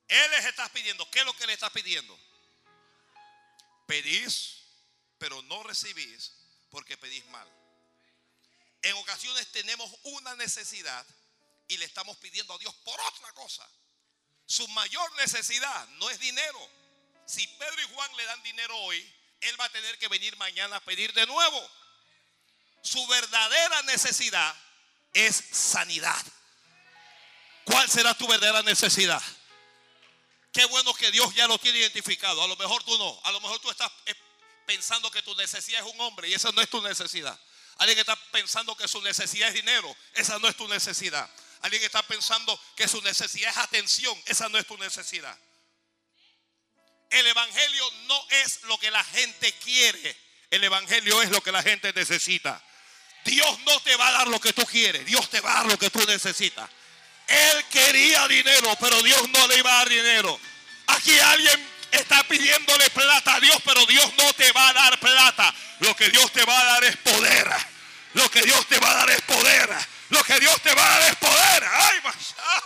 Él les está pidiendo. ¿Qué es lo que le está pidiendo? Pedís, pero no recibís porque pedís mal. En ocasiones tenemos una necesidad y le estamos pidiendo a Dios por otra cosa. Su mayor necesidad no es dinero. Si Pedro y Juan le dan dinero hoy, él va a tener que venir mañana a pedir de nuevo. Su verdadera necesidad es sanidad. ¿Cuál será tu verdadera necesidad? Qué bueno que Dios ya lo tiene identificado. A lo mejor tú no. A lo mejor tú estás eh, pensando que tu necesidad es un hombre y esa no es tu necesidad. Alguien que está pensando que su necesidad es dinero, esa no es tu necesidad. Alguien está pensando que su necesidad es atención, esa no es tu necesidad. El evangelio no es lo que la gente quiere. El evangelio es lo que la gente necesita. Dios no te va a dar lo que tú quieres. Dios te va a dar lo que tú necesitas. Él quería dinero, pero Dios no le iba a dar dinero. Aquí alguien está pidiéndole plata a Dios, pero Dios no te va a dar plata. Lo que Dios te va a dar es poder. Lo que Dios te va a dar es que Dios te va a dar es poder. Ay,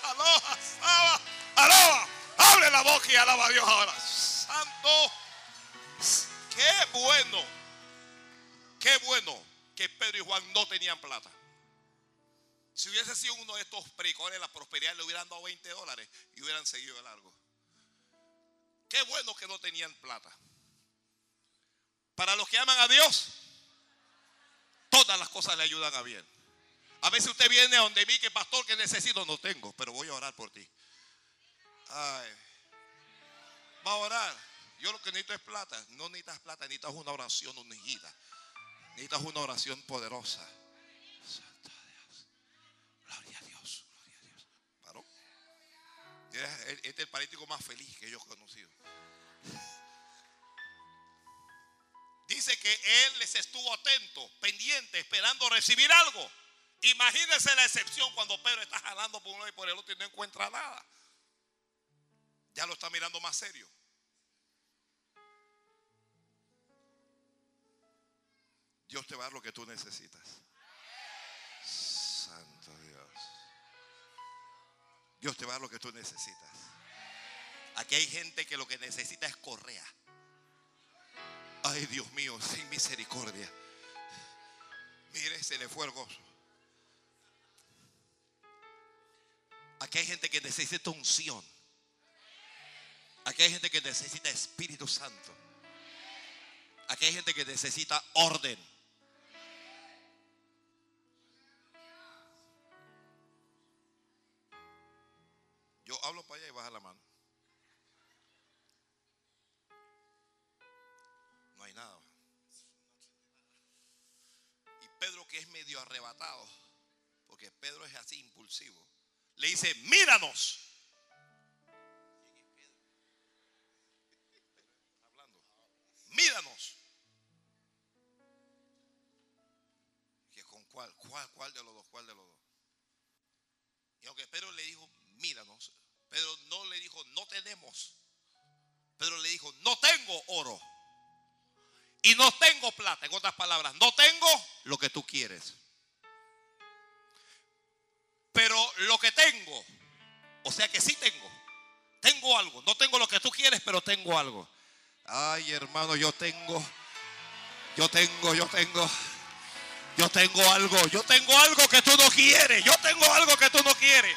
aloha, aloha. Abre la boca y alaba a Dios ahora. Santo. Qué bueno. Qué bueno que Pedro y Juan no tenían plata. Si hubiese sido uno de estos predicadores de la prosperidad, le hubieran dado 20 dólares y hubieran seguido de largo. Qué bueno que no tenían plata. Para los que aman a Dios, todas las cosas le ayudan a bien. A veces usted viene a donde mí que pastor que necesito no tengo, pero voy a orar por ti. Va a orar. Yo lo que necesito es plata. No necesitas plata, necesitas una oración ungida. Necesitas una oración poderosa. Este es el paralítico más feliz que yo he conocido. Dice que él les estuvo atento, pendiente, esperando recibir algo. Imagínense la excepción cuando Pedro está jalando por uno y por el otro y no encuentra nada. Ya lo está mirando más serio. Dios te va a dar lo que tú necesitas. Santo Dios. Dios te va a dar lo que tú necesitas. Aquí hay gente que lo que necesita es correa. Ay, Dios mío, sin misericordia. Mire, se le fue el gozo. Aquí hay gente que necesita unción. Aquí hay gente que necesita Espíritu Santo. Aquí hay gente que necesita orden. Yo hablo para allá y baja la mano. No hay nada. Y Pedro que es medio arrebatado, porque Pedro es así impulsivo, le dice, míranos. Míranos. ¿Que con cuál? ¿Cuál? ¿Cuál de los dos? ¿Cuál de los dos? Y aunque Pedro le dijo, míranos. Pero no le dijo, no tenemos. Pedro le dijo, no tengo oro. Y no tengo plata. En otras palabras, no tengo lo que tú quieres. Pero lo que tengo, o sea que sí tengo. Tengo algo. No tengo lo que tú quieres, pero tengo algo. Ay, hermano, yo tengo. Yo tengo, yo tengo. Yo tengo algo. Yo tengo algo que tú no quieres. Yo tengo algo que tú no quieres.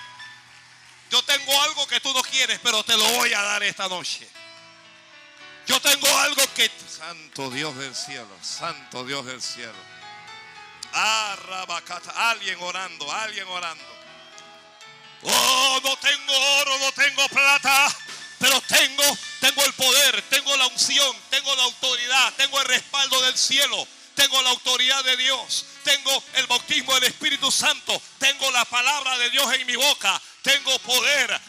Yo tengo algo que tú no quieres, pero te lo voy a dar esta noche. Yo tengo algo que... Santo Dios del cielo, Santo Dios del cielo. Ah, alguien orando, alguien orando. Oh, no tengo oro, no tengo plata, pero tengo, tengo el poder, tengo la unción, tengo la autoridad, tengo el respaldo del cielo, tengo la autoridad de Dios, tengo el bautismo del Espíritu Santo, tengo la palabra de Dios en mi boca, tengo poder.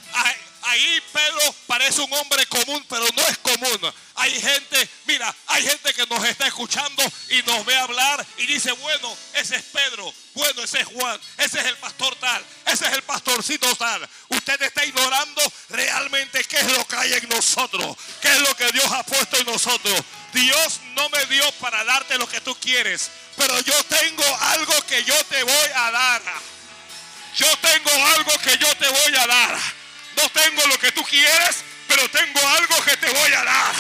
Ahí Pedro parece un hombre común, pero no es común. Hay gente, mira, hay gente que nos está escuchando y nos ve hablar y dice, bueno, ese es Pedro, bueno, ese es Juan, ese es el pastor tal, ese es el pastorcito tal. Usted está ignorando realmente qué es lo que hay en nosotros, qué es lo que Dios ha puesto en nosotros. Dios no me dio para darte lo que tú quieres, pero yo tengo algo que yo te voy a dar. Yo tengo algo que yo te voy a dar. No tengo lo que tú quieres, pero tengo algo que te voy a dar.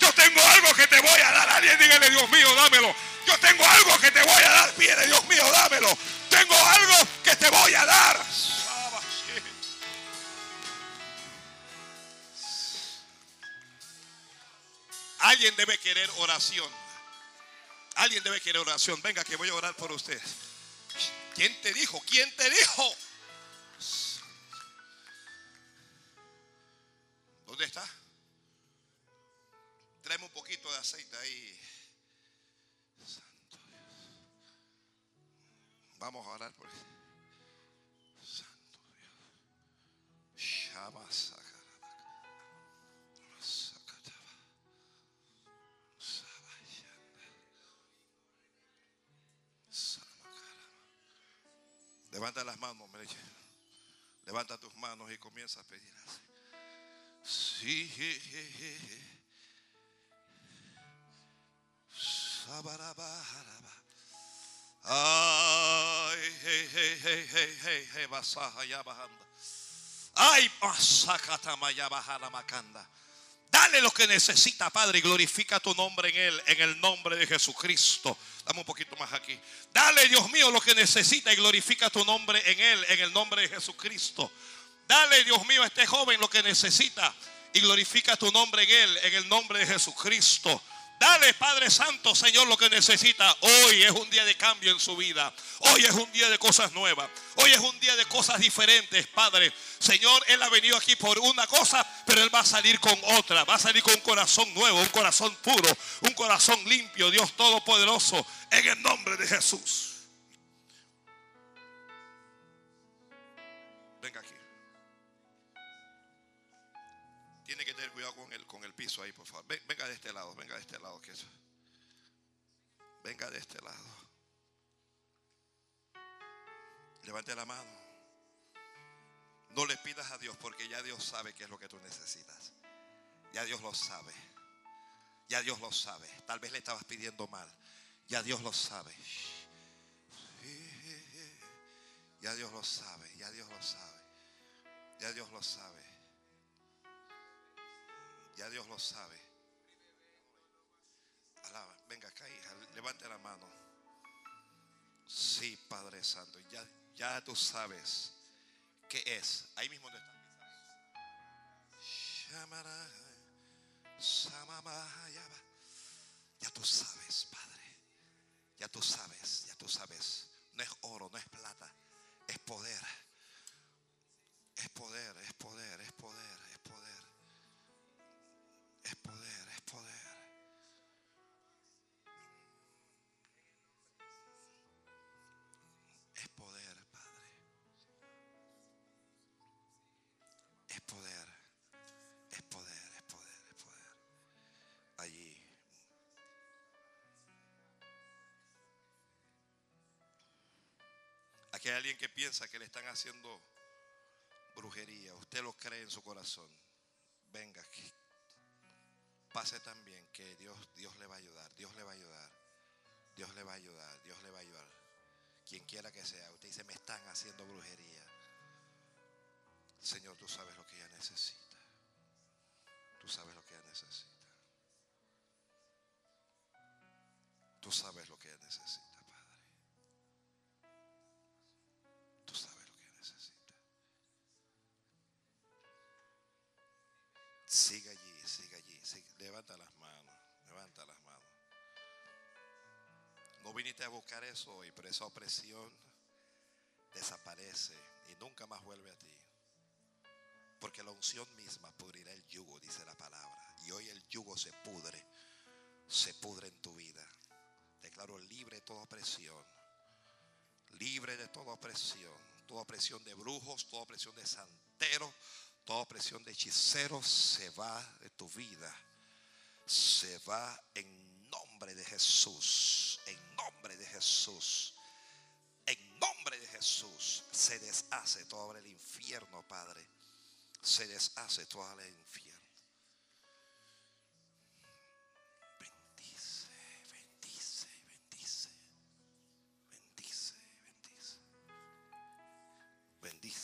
Yo tengo algo que te voy a dar. Alguien dígale, Dios mío, dámelo. Yo tengo algo que te voy a dar. Pide, Dios mío, dámelo. Tengo algo que te voy a dar. Alguien debe querer oración. Alguien debe querer oración. Venga, que voy a orar por usted. ¿Quién te dijo? ¿Quién te dijo? ¿Dónde está? Traeme un poquito de aceite ahí. Santo Dios. Vamos a orar por Santo Dios. Shabasa. Levanta las manos, Levanta tus manos y comienza a pedir así. Sí, Ay, hey, hey, hey, hey, hey, hey, basaja ya bajando. Ay. Dale lo que necesita, Padre, y glorifica tu nombre en Él, en el nombre de Jesucristo. Dame un poquito más aquí. Dale, Dios mío, lo que necesita y glorifica tu nombre en Él, en el nombre de Jesucristo. Dale, Dios mío, a este joven lo que necesita y glorifica tu nombre en Él, en el nombre de Jesucristo. Dale, Padre Santo, Señor, lo que necesita. Hoy es un día de cambio en su vida. Hoy es un día de cosas nuevas. Hoy es un día de cosas diferentes, Padre. Señor, Él ha venido aquí por una cosa, pero Él va a salir con otra. Va a salir con un corazón nuevo, un corazón puro, un corazón limpio, Dios Todopoderoso, en el nombre de Jesús. Con el, con el piso ahí, por favor. Venga de este lado, venga de este lado. Que. Venga de este lado. Levante la mano. No le pidas a Dios porque ya Dios sabe qué es lo que tú necesitas. Ya Dios lo sabe. Ya Dios lo sabe. Tal vez le estabas pidiendo mal. Ya Dios lo sabe. Ya Dios lo sabe. Ya Dios lo sabe. Ya Dios lo sabe. Ya Dios lo sabe. Alaba, venga acá, hija, levante la mano. Sí, Padre Santo, ya, ya tú sabes qué es. Ahí mismo donde está. Ya tú sabes, Padre. Ya tú sabes, ya tú sabes. No es oro, no es plata, es poder. Es poder, es poder, es poder, es poder. Es poder, es poder. Es poder, Padre. Es poder. Es poder, es poder, es poder. Allí. Aquí hay alguien que piensa que le están haciendo brujería. Usted lo cree en su corazón. Venga aquí pase también que Dios, Dios le va a ayudar, Dios le va a ayudar, Dios le va a ayudar, Dios le va a ayudar. Quien quiera que sea, usted dice, me están haciendo brujería. Señor, tú sabes lo que ella necesita. Tú sabes lo que ella necesita. Tú sabes lo que ella necesita, Padre. Tú sabes lo que ella necesita. Siga levanta las manos, levanta las manos. No viniste a buscar eso hoy, pero esa opresión desaparece y nunca más vuelve a ti. Porque la unción misma pudrirá el yugo, dice la palabra. Y hoy el yugo se pudre, se pudre en tu vida. Declaro libre de toda opresión, libre de toda opresión, toda opresión de brujos, toda opresión de santeros, Toda opresión de hechiceros se va de tu vida. Se va en nombre de Jesús. En nombre de Jesús. En nombre de Jesús. Se deshace todo el infierno, Padre. Se deshace todo el infierno. toda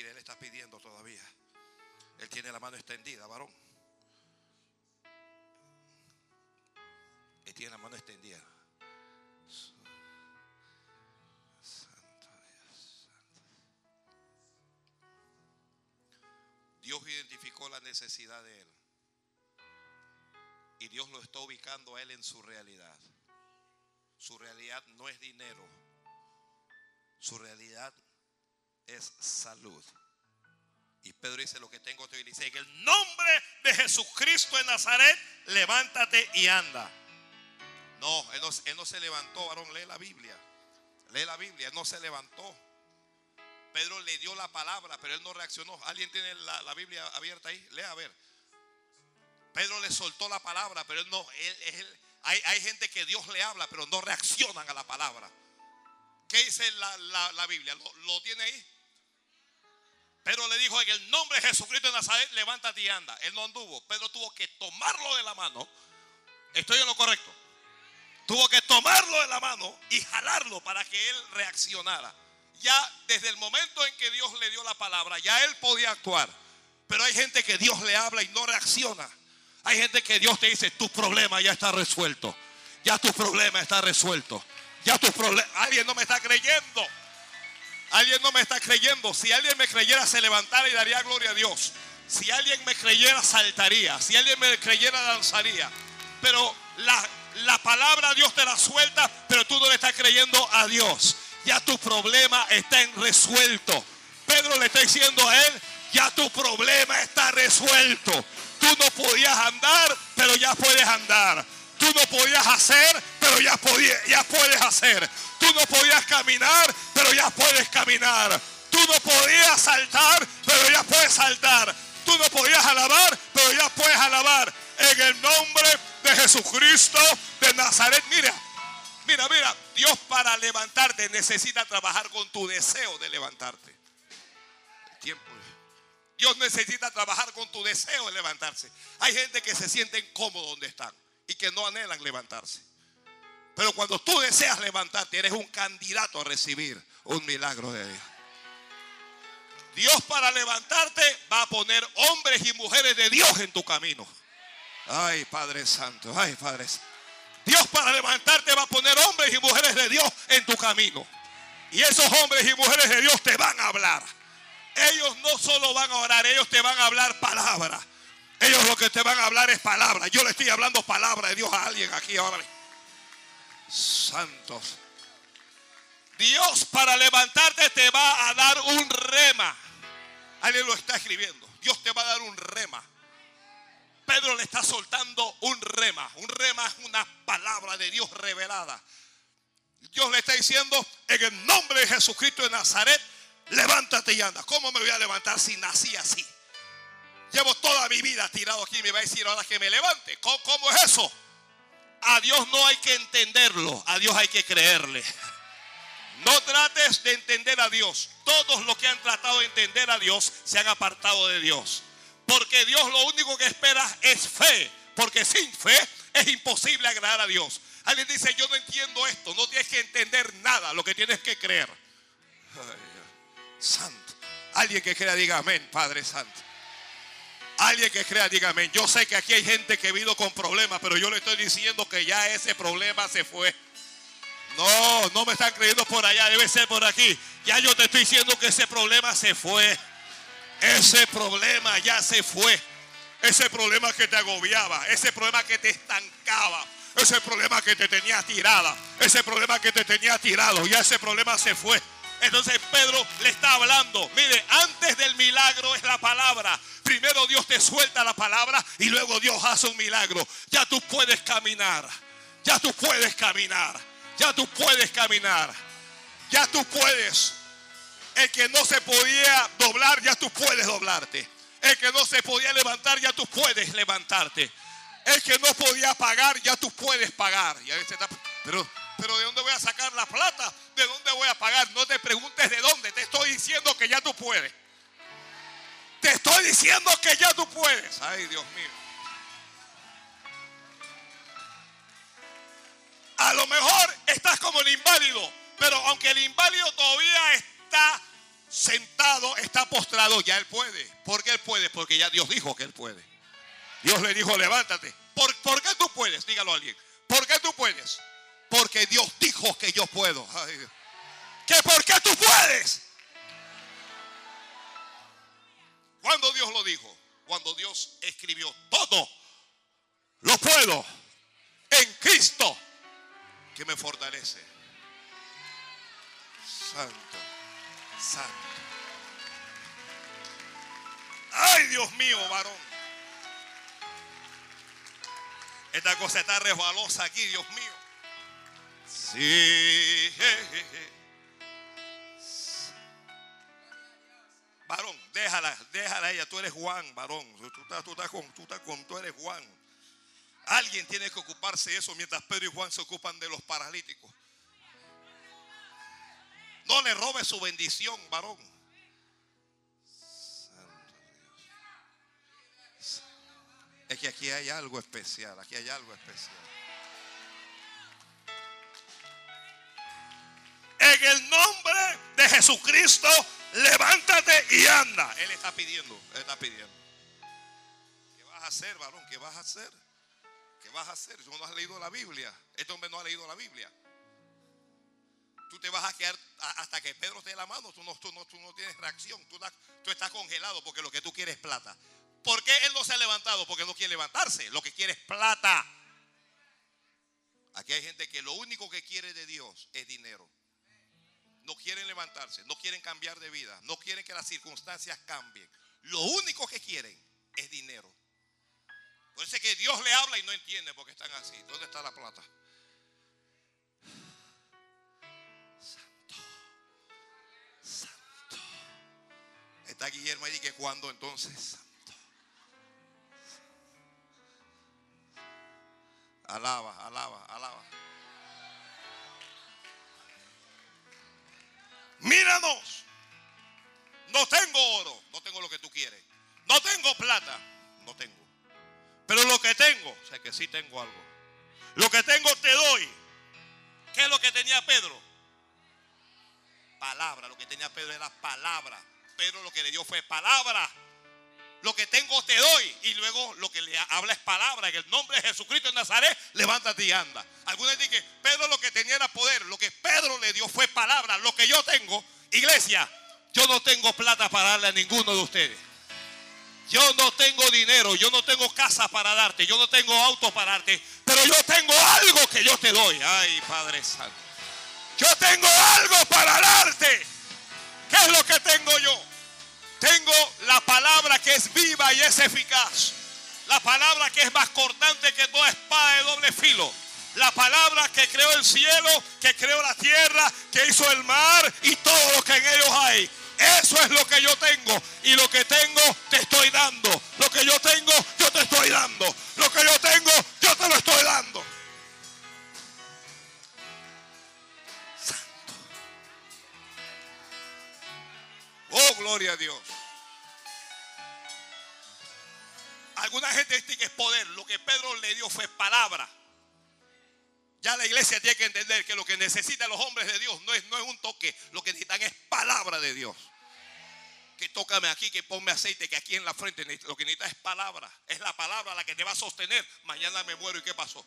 Él está pidiendo todavía. Él tiene la mano extendida, varón. Él tiene la mano extendida. Dios. Dios identificó la necesidad de él. Y Dios lo está ubicando a él en su realidad. Su realidad no es dinero. Su realidad es salud. Y Pedro dice, lo que tengo te dice, en el nombre de Jesucristo de Nazaret, levántate y anda. No él, no, se levantó, varón, lee la Biblia. Lee la Biblia, él no se levantó. Pedro le dio la palabra, pero él no reaccionó. ¿Alguien tiene la, Biblia abierta ahí? Lea a ver. Pedro le soltó la palabra, pero él no. hay, gente que Dios le habla, pero no reaccionan a la palabra. ¿Qué dice la, Biblia? ¿Lo tiene ahí? Pedro le dijo en el nombre de Jesucristo de Nazaret, levántate y anda. Él no anduvo. Pedro tuvo que tomarlo de la mano. Estoy en lo correcto. Tuvo que tomarlo de la mano y jalarlo para que él reaccionara. Ya desde el momento en que Dios le dio la palabra, ya él podía actuar. Pero hay gente que Dios le habla y no reacciona. Hay gente que Dios te dice, tu problema ya está resuelto. Ya tu problema está resuelto. Ya tu problema, alguien no me está creyendo. Alguien no me está creyendo. Si alguien me creyera, se levantara y daría gloria a Dios. Si alguien me creyera, saltaría. Si alguien me creyera, danzaría. Pero la, la palabra Dios te la suelta, pero tú no le estás creyendo a Dios. Ya tu problema está resuelto. Pedro le está diciendo a él, ya tu problema está resuelto. Tú no podías andar, pero ya puedes andar. Tú no podías hacer, pero ya, ya puedes hacer. Tú no podías caminar, pero ya puedes caminar. Tú no podías saltar, pero ya puedes saltar. Tú no podías alabar, pero ya puedes alabar. En el nombre de Jesucristo de Nazaret. Mira, mira, mira. Dios para levantarte necesita trabajar con tu deseo de levantarte. tiempo. Dios necesita trabajar con tu deseo de levantarse. Hay gente que se siente incómodo donde están y que no anhelan levantarse. Pero cuando tú deseas levantarte, eres un candidato a recibir un milagro de Dios. Dios para levantarte va a poner hombres y mujeres de Dios en tu camino. Ay, Padre Santo, ay, Padre. Dios para levantarte va a poner hombres y mujeres de Dios en tu camino. Y esos hombres y mujeres de Dios te van a hablar. Ellos no solo van a orar, ellos te van a hablar palabra. Ellos lo que te van a hablar es palabra. Yo le estoy hablando palabra de Dios a alguien aquí ahora. Santos. Dios para levantarte te va a dar un rema. Alguien lo está escribiendo. Dios te va a dar un rema. Pedro le está soltando un rema. Un rema es una palabra de Dios revelada. Dios le está diciendo, en el nombre de Jesucristo de Nazaret, levántate y anda. ¿Cómo me voy a levantar si nací así? Llevo toda mi vida tirado aquí y me va a decir ahora que me levante. ¿Cómo, es eso? A Dios no hay que entenderlo, a Dios hay que creerle. No trates de entender a Dios. Todos los que han tratado de entender a Dios se han apartado de Dios. Porque Dios lo único que espera es fe. Porque sin fe es imposible agradar a Dios. Alguien dice, yo no entiendo esto. No tienes que entender nada. Lo que tienes que creer. santo. Alguien que crea, diga amén, Padre Santo. Alguien que crea, diga amén. Yo sé que aquí hay gente que vino con problemas, pero yo le estoy diciendo que ya ese problema se fue. No, no me están creyendo por allá, debe ser por aquí. Ya yo te estoy diciendo que ese problema se fue. Ese problema ya se fue. Ese problema que te agobiaba, ese problema que te estancaba, ese problema que te tenía tirada, ese problema que te tenía tirado, ya ese problema se fue. Entonces Pedro le está hablando. Mire, antes del milagro es la palabra. Primero Dios te suelta la palabra y luego Dios hace un milagro. Ya tú puedes caminar. Ya tú puedes caminar. Ya tú puedes caminar. Ya tú puedes. El que no se podía doblar, ya tú puedes doblarte. El que no se podía levantar, ya tú puedes levantarte. El que no podía pagar, ya tú puedes pagar. Y está, pero, pero ¿de dónde voy a sacar la plata? ¿De dónde voy a pagar? No te preguntes de dónde. Te estoy diciendo que ya tú puedes. Te estoy diciendo que ya tú puedes. Ay, Dios mío. A lo mejor estás como el inválido, pero aunque el inválido todavía está sentado, está postrado, ya él puede. ¿Por qué él puede? Porque ya Dios dijo que él puede. Dios le dijo, levántate. ¿Por, ¿por qué tú puedes? Dígalo a alguien. ¿Por qué tú puedes? Porque Dios dijo que yo puedo. ¿Que por qué tú puedes? Cuando Dios lo dijo, cuando Dios escribió todo, lo puedo en Cristo que me fortalece. Santo, santo. Ay, Dios mío, varón. Esta cosa está resbalosa aquí, Dios mío. Sí. Varón, déjala, déjala ella. Tú eres Juan, varón. Tú estás, tú estás con, tú estás con, tú eres Juan. Alguien tiene que ocuparse de eso mientras Pedro y Juan se ocupan de los paralíticos. No le robe su bendición, varón. Es que aquí hay algo especial, aquí hay algo especial. El nombre de Jesucristo, levántate y anda. Él está pidiendo, él está pidiendo. ¿Qué vas a hacer, varón? ¿Qué vas a hacer? ¿Qué vas a hacer? Tú no has leído la Biblia. Este hombre no ha leído la Biblia. Tú te vas a quedar hasta que Pedro te dé la mano. Tú no, tú no, tú no tienes reacción. Tú, tú estás congelado porque lo que tú quieres es plata. ¿Por qué él no se ha levantado? Porque no quiere levantarse. Lo que quiere es plata. Aquí hay gente que lo único que quiere de Dios es dinero. No quieren levantarse, no quieren cambiar de vida, no quieren que las circunstancias cambien. Lo único que quieren es dinero. Por eso es que Dios le habla y no entiende porque están así. ¿Dónde está la plata? Santo. Santo. Está Guillermo ahí que cuando entonces. Alaba, alaba, alaba. Míranos. No tengo oro, no tengo lo que tú quieres. No tengo plata, no tengo. Pero lo que tengo, sé que sí tengo algo. Lo que tengo te doy. ¿Qué es lo que tenía Pedro? Palabra, lo que tenía Pedro era palabra. Pedro lo que le dio fue palabra lo que tengo te doy. Y luego lo que le habla es palabra. En el nombre de Jesucristo en Nazaret, levántate y anda. Algunos dicen que Pedro lo que tenía era poder. Lo que Pedro le dio fue palabra. Lo que yo tengo, iglesia, yo no tengo plata para darle a ninguno de ustedes. Yo no tengo dinero, yo no tengo casa para darte, yo no tengo auto para darte, pero yo tengo algo que yo te doy. Ay, Padre Santo. Yo tengo algo para darte. ¿Qué es lo que tengo yo? Tengo la palabra que es viva y es eficaz. La palabra que es más cortante que toda espada de doble filo. La palabra que creó el cielo, que creó la tierra, que hizo el mar y todo lo que en ellos hay. Eso es lo que yo tengo. Y lo que tengo te estoy dando. Lo que yo tengo, yo te estoy dando. Lo que yo tengo, yo te lo estoy dando. Oh, gloria a Dios. Alguna gente dice que es poder. Lo que Pedro le dio fue palabra. Ya la iglesia tiene que entender que lo que necesitan los hombres de Dios no es, no es un toque. Lo que necesitan es palabra de Dios. que tócame aquí, que ponme aceite, que aquí en la frente lo que necesitas es palabra. Es la palabra la que te va a sostener. Mañana me muero y ¿qué pasó?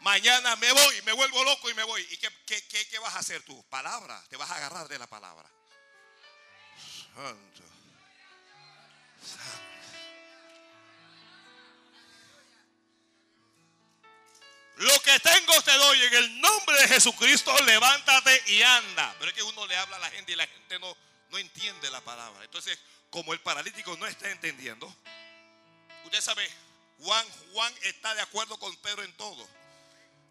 Mañana me voy, me vuelvo loco y me voy. ¿Y qué, qué, qué vas a hacer tú? Palabra, te vas a agarrar de la palabra. Santo. Santo. Lo que tengo te doy en el nombre de Jesucristo, levántate y anda. Pero es que uno le habla a la gente y la gente no, no entiende la palabra. Entonces, como el paralítico no está entendiendo, usted sabe, Juan, Juan está de acuerdo con Pedro en todo.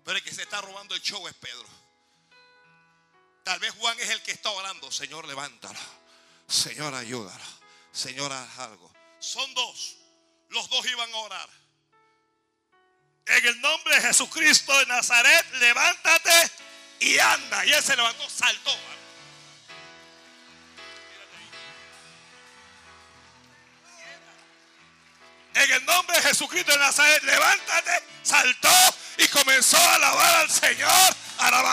Pero el que se está robando el show es Pedro. Tal vez Juan es el que está orando. Señor, levántala. Señor, ayúdala. Señor, haz algo. Son dos. Los dos iban a orar. En el nombre de Jesucristo de Nazaret, levántate y anda. Y él se levantó, saltó. En el nombre de Jesucristo de Nazaret, levántate, saltó y comenzó a alabar al Señor. Arabashanda,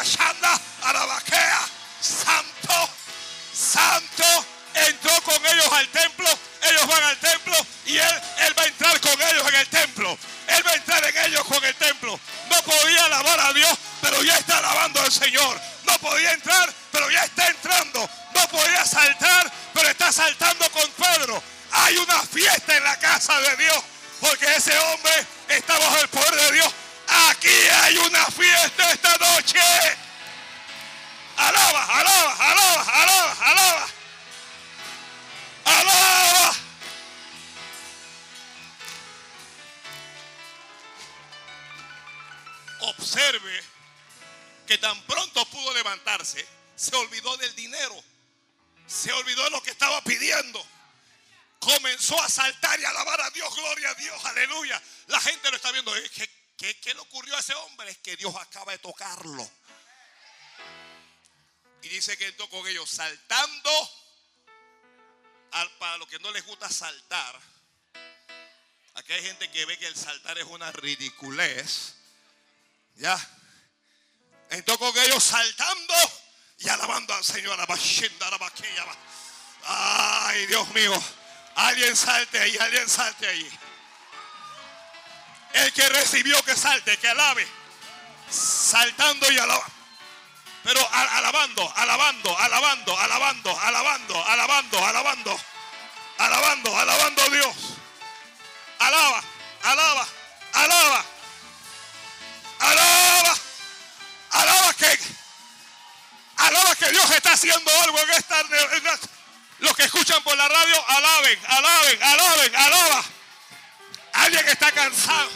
tocarlo. Y dice que entró con ellos saltando. Al, para los que no les gusta saltar, aquí hay gente que ve que el saltar es una ridiculez. Ya. Entró con ellos saltando y alabando al Señor. Ay, Dios mío. Alguien salte ahí, alguien salte ahí. El que recibió que salte, que alabe. Saltando y alabando. Pero alabando, alabando, alabando, alabando, alabando, alabando, alabando. Alabando, alabando a Dios. Alaba, alaba, alaba. Alaba. Alaba que alaba que Dios está haciendo algo en esta los que escuchan por la radio, alaben, alaben, alaben, alaba. Alguien está cansado.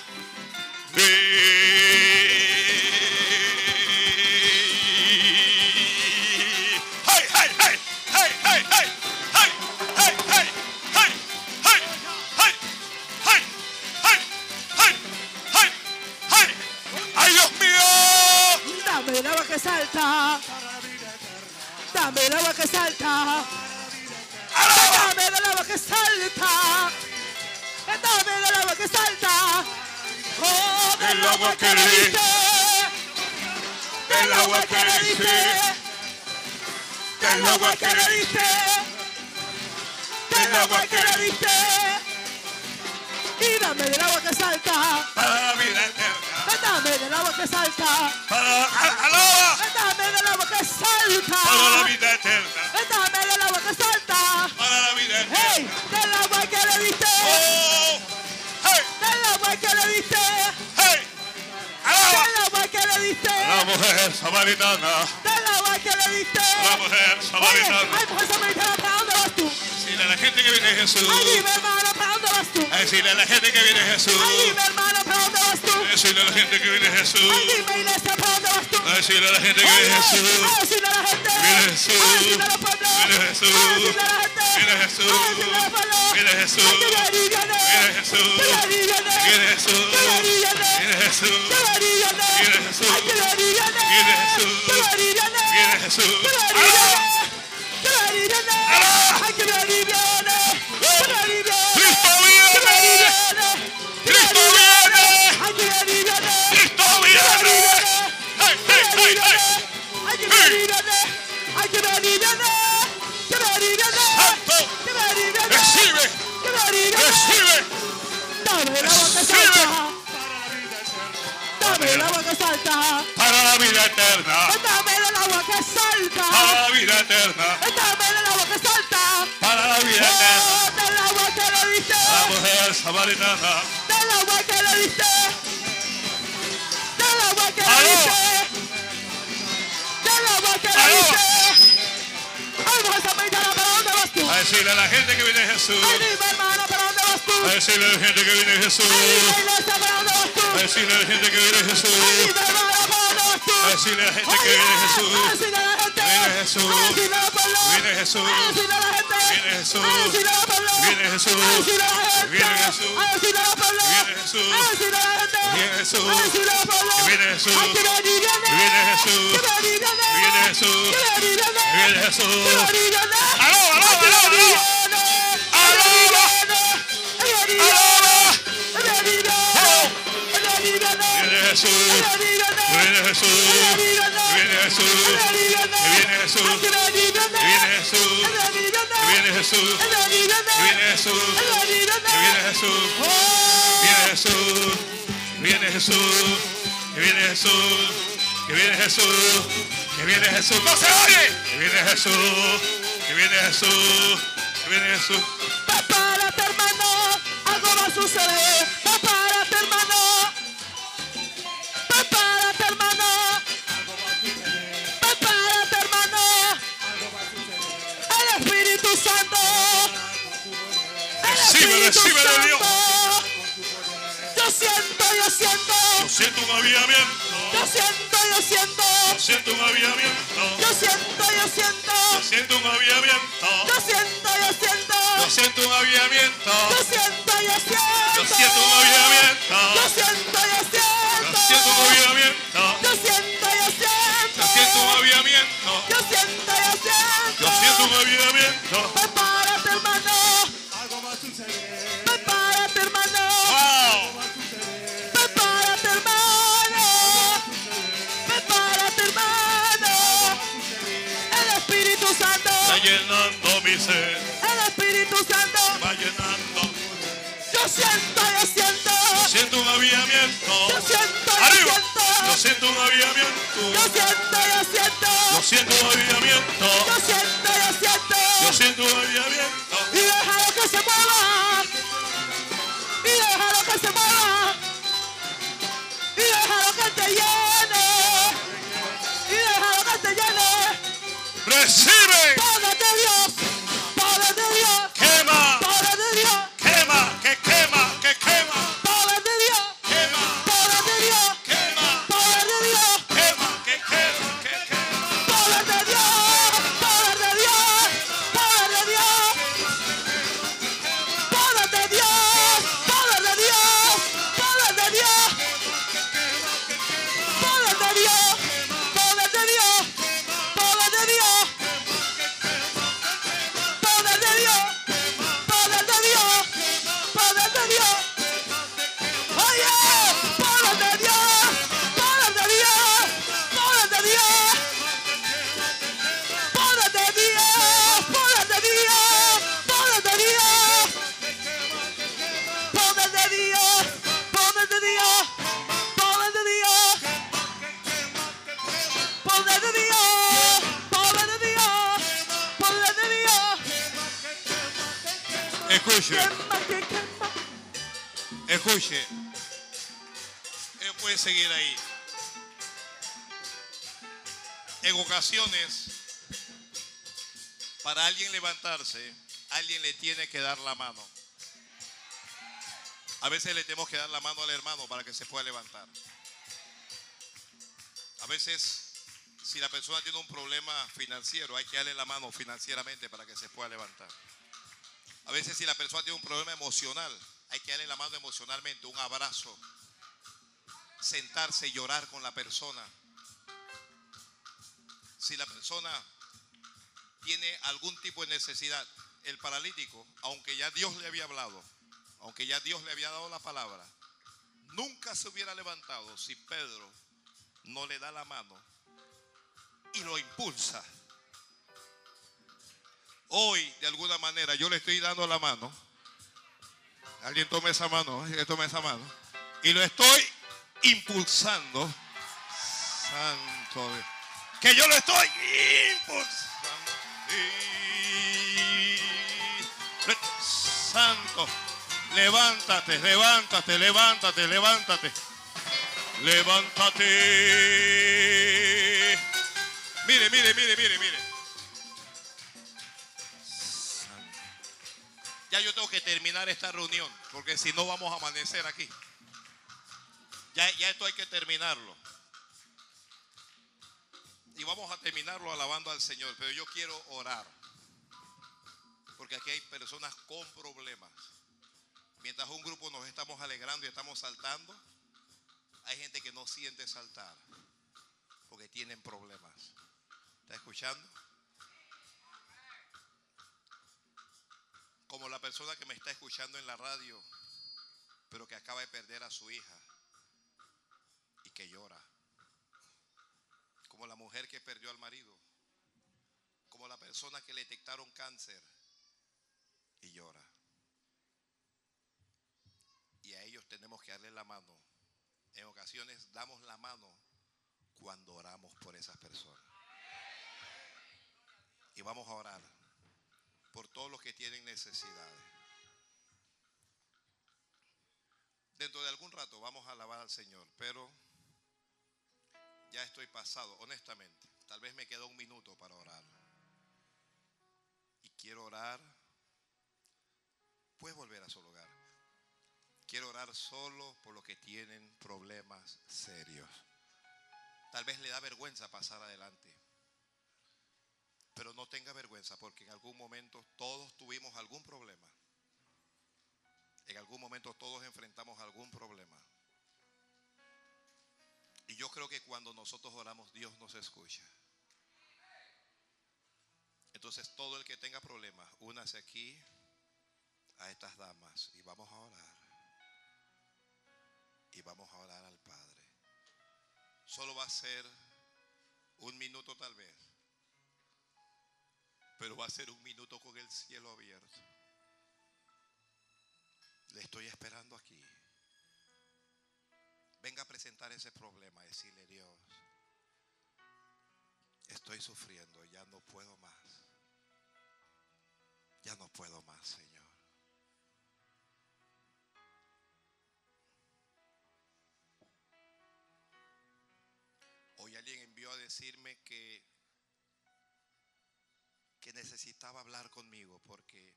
Dame el agua que salta. Dame el agua que salta. Dame el agua que salta. Dame el agua que salta. Oh, del agua que le diste. Del agua que le diste. Del agua que le diste. Del agua que le diste. Y dame del agua que salta. Para la vida eterna. Dame del agua que salta. Para alaba. Dame del agua que salta. Para la vida eterna. Dame del agua que salta. Para la vida Hey, eterna. del agua que le diste. Oh, hey, Del agua que le diste. hey. Alaba. Del agua que le diste. La mujer samaritana. Del agua que le diste. La mujer samaritana. ay, mujer samaritana, Decirle a la gente que viene Jesús. Dime, hermano, ¿para dónde vas tú? Decirle a la gente que viene Jesús. Dime, hermano, ¿para dónde vas tú? Decirle a la gente que viene Jesús. Iglesia, ¿para dónde vas tú? Decirle a la gente que viene Jesús. ay, decirle a la gente. Viene Jesús. Decirle a. Viene Jesús. Ay, decirle a la gente. Viene Jesús. Decirle a pueblos. Viene Jesús. Viene, Jesús. Viene, Jesús. Viene, Jesús. Viene, Jesús. Viene, Jesús. Viene, viene. Viene Jesús. el agua que salta. Para la que salta. Para la vida eterna. Dame el que. Para la vida eterna. Que. La samaritana. Del agua que agua que le diste a decirle a la gente que viene Jesús, Ay, dime, hermana, ¿para dónde vas tú? a decirle a la gente que viene Jesús, Ay, dime, iglesia, ¿para dónde vas tú? a decirle a la gente que viene Ay, Jesús, dime, hermana, ¿para dónde vas tú? a decirle a la gente que viene Jesús, a decirle a la gente. Viene Jesús. A decirle a la pueblo. Viene Jesús. A decirle a la gente. Viene Jesús. A decirle a. Viene Jesús. A decirle a la gente. Viene Jesús. A decirle a. Viene Jesús. A decirle a la gente. Viene Jesús. A decirle a viene Jesús. Viene Jesús. Viene Jesús. Viene Jesús. Viene. Aló, aló, aló. Aló, Jesús, viene Jesús, viene Jesús, Que viene Jesús, viene Jesús, Que viene Jesús, viene Jesús, viene Jesús, Oh. viene Jesús, viene Jesús, viene Jesús, que viene Jesús, que viene Jesús, no se oye, que viene Jesús, que viene Jesús, que viene Jesús. Prepárate, hermano, algo va a suceder. Recibe, recibe de Dios. Yo siento, yo siento. Yo siento un avivamiento, Yo siento, yo siento. yo siento un avivamiento, Yo siento, yo siento. yo siento un avivamiento, Yo siento, yo siento. yo siento un avivamiento, Yo siento, yo siento. yo siento un avivamiento, Yo siento, yo siento. yo siento un avivamiento, Yo siento, yo siento. yo siento un avivamiento, Yo siento, yo siento. yo siento un avivamiento. Ser, El Espíritu Santo. va llenando. Yo siento, yo siento. Yo siento un avivamiento. Yo siento, yo Arriba. siento. Yo siento un avivamiento. Yo siento, yo siento. Yo siento un avivamiento. Yo siento, yo siento. Yo siento un avivamiento. Y déjalo que se mueva. Y déjalo que se mueva. Y déjalo que te llene. Y déjalo que te llene. Recibe. De Dios. Escuche. Él puede seguir ahí. En ocasiones, para alguien levantarse, alguien le tiene que dar la mano. A veces le tenemos que dar la mano al hermano para que se pueda levantar. A veces, si la persona tiene un problema financiero, hay que darle la mano financieramente para que se pueda levantar. A veces si la persona tiene un problema emocional, hay que darle la mano emocionalmente, un abrazo, sentarse y llorar con la persona. Si la persona tiene algún tipo de necesidad, el paralítico, aunque ya Dios le había hablado, aunque ya Dios le había dado la palabra, nunca se hubiera levantado si Pedro no le da la mano y lo impulsa. Hoy, de alguna manera, yo le estoy dando la mano. Alguien tome esa mano, alguien tome esa mano. Y lo estoy impulsando Santo. Que yo lo estoy impulsando. Santo. Levántate, levántate, levántate, levántate. Levántate. Mire, mire, mire, mire, mire. Ya yo tengo que terminar esta reunión, porque si no vamos a amanecer aquí. Ya, esto hay que terminarlo. Y vamos a terminarlo alabando al Señor, pero yo quiero orar. Porque aquí hay personas con problemas. Mientras un grupo nos estamos alegrando y estamos saltando, hay gente que no siente saltar porque tienen problemas. ¿Está escuchando? Como la persona que me está escuchando en la radio, pero que acaba de perder a su hija y que llora. Como la mujer que perdió al marido. Como la persona que le detectaron cáncer y llora. Y a ellos tenemos que darle la mano. En ocasiones damos la mano cuando oramos por esas personas. Y vamos a orar por todos los que tienen necesidades. Dentro de algún rato vamos a alabar al Señor, pero ya estoy pasado, honestamente. Tal vez me queda un minuto para orar. Y quiero orar. Puedes volver a su lugar. Quiero orar solo por los que tienen problemas serios. Tal vez le da vergüenza pasar adelante. Pero no tenga vergüenza porque en algún momento todos tuvimos algún problema. En algún momento todos enfrentamos algún problema. Y yo creo que cuando nosotros oramos Dios nos escucha. Entonces todo el que tenga problemas, únase aquí a estas damas y vamos a orar. Y vamos a orar al Padre. Solo va a ser un minuto tal vez. Pero va a ser un minuto con el cielo abierto. Le estoy esperando aquí. Venga a presentar ese problema, decirle Dios, estoy sufriendo, ya no puedo más. Ya no puedo más, Señor. Hoy alguien envió a decirme que necesitaba hablar conmigo porque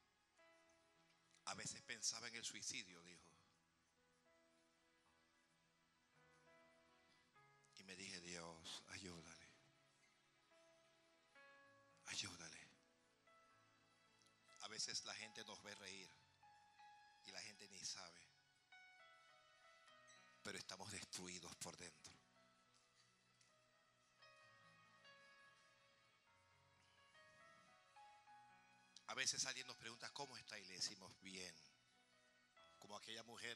a veces pensaba en el suicidio, dijo. Y me dije, Dios, ayúdale. Ayúdale. A veces la gente nos ve reír y la gente ni sabe. Pero estamos destruidos por dentro. A veces alguien nos pregunta, ¿cómo está? Y le decimos, bien. Como aquella mujer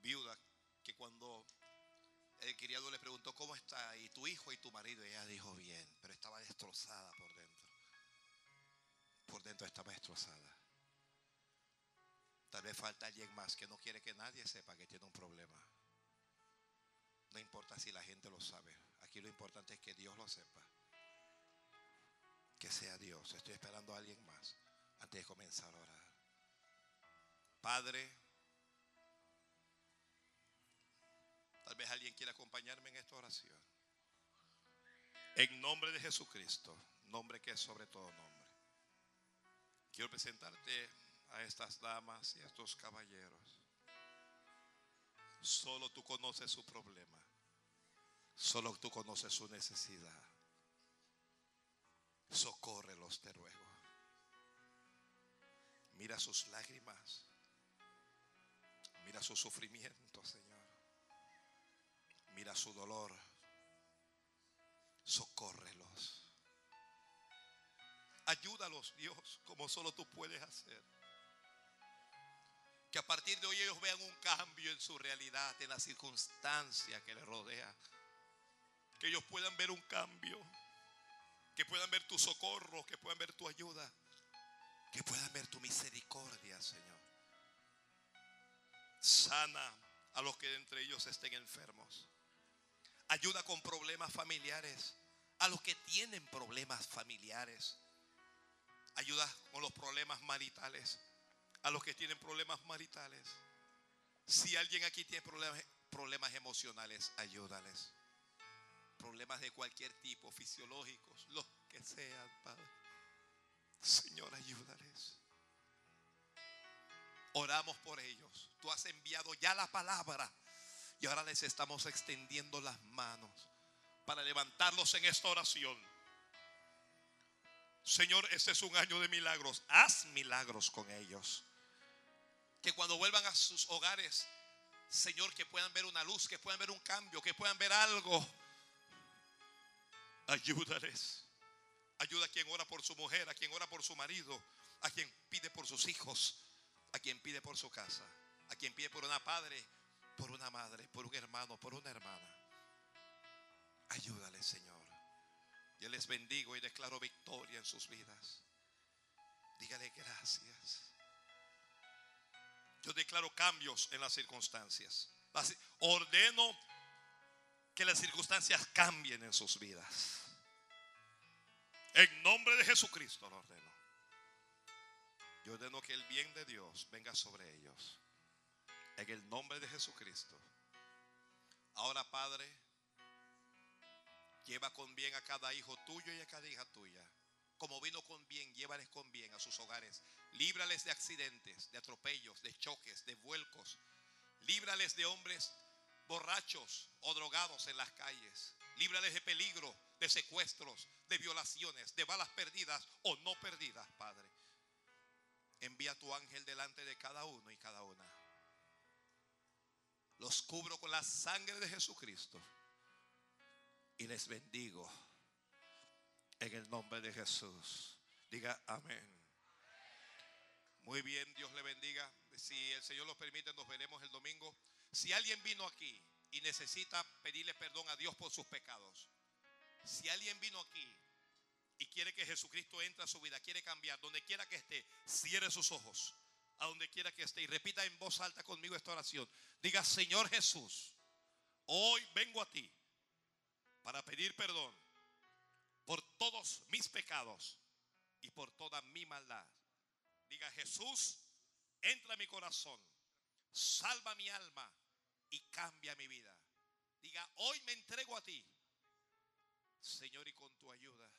viuda que cuando el criado le preguntó, ¿cómo está? Y tu hijo y tu marido, ella dijo, bien, pero estaba destrozada por dentro. Por dentro estaba destrozada. Tal vez falta alguien más que no quiere que nadie sepa que tiene un problema. No importa si la gente lo sabe. Aquí lo importante es que Dios lo sepa. Que sea Dios. Estoy esperando a alguien más antes de comenzar a orar. Padre, tal vez alguien quiera acompañarme en esta oración. En nombre de Jesucristo, nombre que es sobre todo nombre. Quiero presentarte a estas damas y a estos caballeros. Solo tú conoces su problema. Solo tú conoces su necesidad. Socórrelos, te ruego. Mira sus lágrimas. Mira su sufrimiento, Señor. Mira su dolor. Socórrelos. Ayúdalos, Dios, como solo tú puedes hacer. Que a partir de hoy ellos vean un cambio en su realidad, en la circunstancia que les rodea. Que ellos puedan ver un cambio. Que puedan ver tu socorro, que puedan ver tu ayuda. Que puedan ver tu misericordia, Señor. Sana a los que entre ellos estén enfermos. Ayuda con problemas familiares. A los que tienen problemas familiares. Ayuda con los problemas maritales. A los que tienen problemas maritales. Si alguien aquí tiene problemas, problemas emocionales, ayúdales. Problemas de cualquier tipo, fisiológicos, los que sean, Padre. Señor, ayúdales. Oramos por ellos. Tú has enviado ya la palabra y ahora les estamos extendiendo las manos para levantarlos en esta oración. Señor, este es un año de milagros. Haz milagros con ellos. Que cuando vuelvan a sus hogares, Señor, que puedan ver una luz, que puedan ver un cambio, que puedan ver algo. Ayúdales. Ayuda a quien ora por su mujer, a quien ora por su marido, a quien pide por sus hijos, a quien pide por su casa, a quien pide por una padre, por una madre, por un hermano, por una hermana. Ayúdales, Señor. Yo les bendigo y declaro victoria en sus vidas. Dígale gracias. Yo declaro cambios en las circunstancias. Ordeno que las circunstancias cambien en sus vidas. En nombre de Jesucristo lo ordeno. Yo ordeno que el bien de Dios venga sobre ellos. En el nombre de Jesucristo. Ahora, Padre, lleva con bien a cada hijo tuyo y a cada hija tuya. Como vino con bien, llévales con bien a sus hogares. Líbrales de accidentes, de atropellos, de choques, de vuelcos. Líbrales de hombres borrachos o drogados en las calles. Líbrales de peligro, de secuestros, de violaciones, de balas perdidas o no perdidas, Padre. Envía tu ángel delante de cada uno y cada una. Los cubro con la sangre de Jesucristo y les bendigo en el nombre de Jesús. Diga amén. Muy bien, Dios le bendiga. Si el Señor lo permite, nos veremos el domingo. Si alguien vino aquí y necesita pedirle perdón a Dios por sus pecados, si alguien vino aquí y quiere que Jesucristo entre a su vida, quiere cambiar, donde quiera que esté, cierre sus ojos, a donde quiera que esté y repita en voz alta conmigo esta oración. Diga, Señor Jesús, hoy vengo a ti para pedir perdón por todos mis pecados y por toda mi maldad. Diga, Jesús, entra a mi corazón, salva mi alma y cambia mi vida. Diga, hoy me entrego a ti. Señor, y con tu ayuda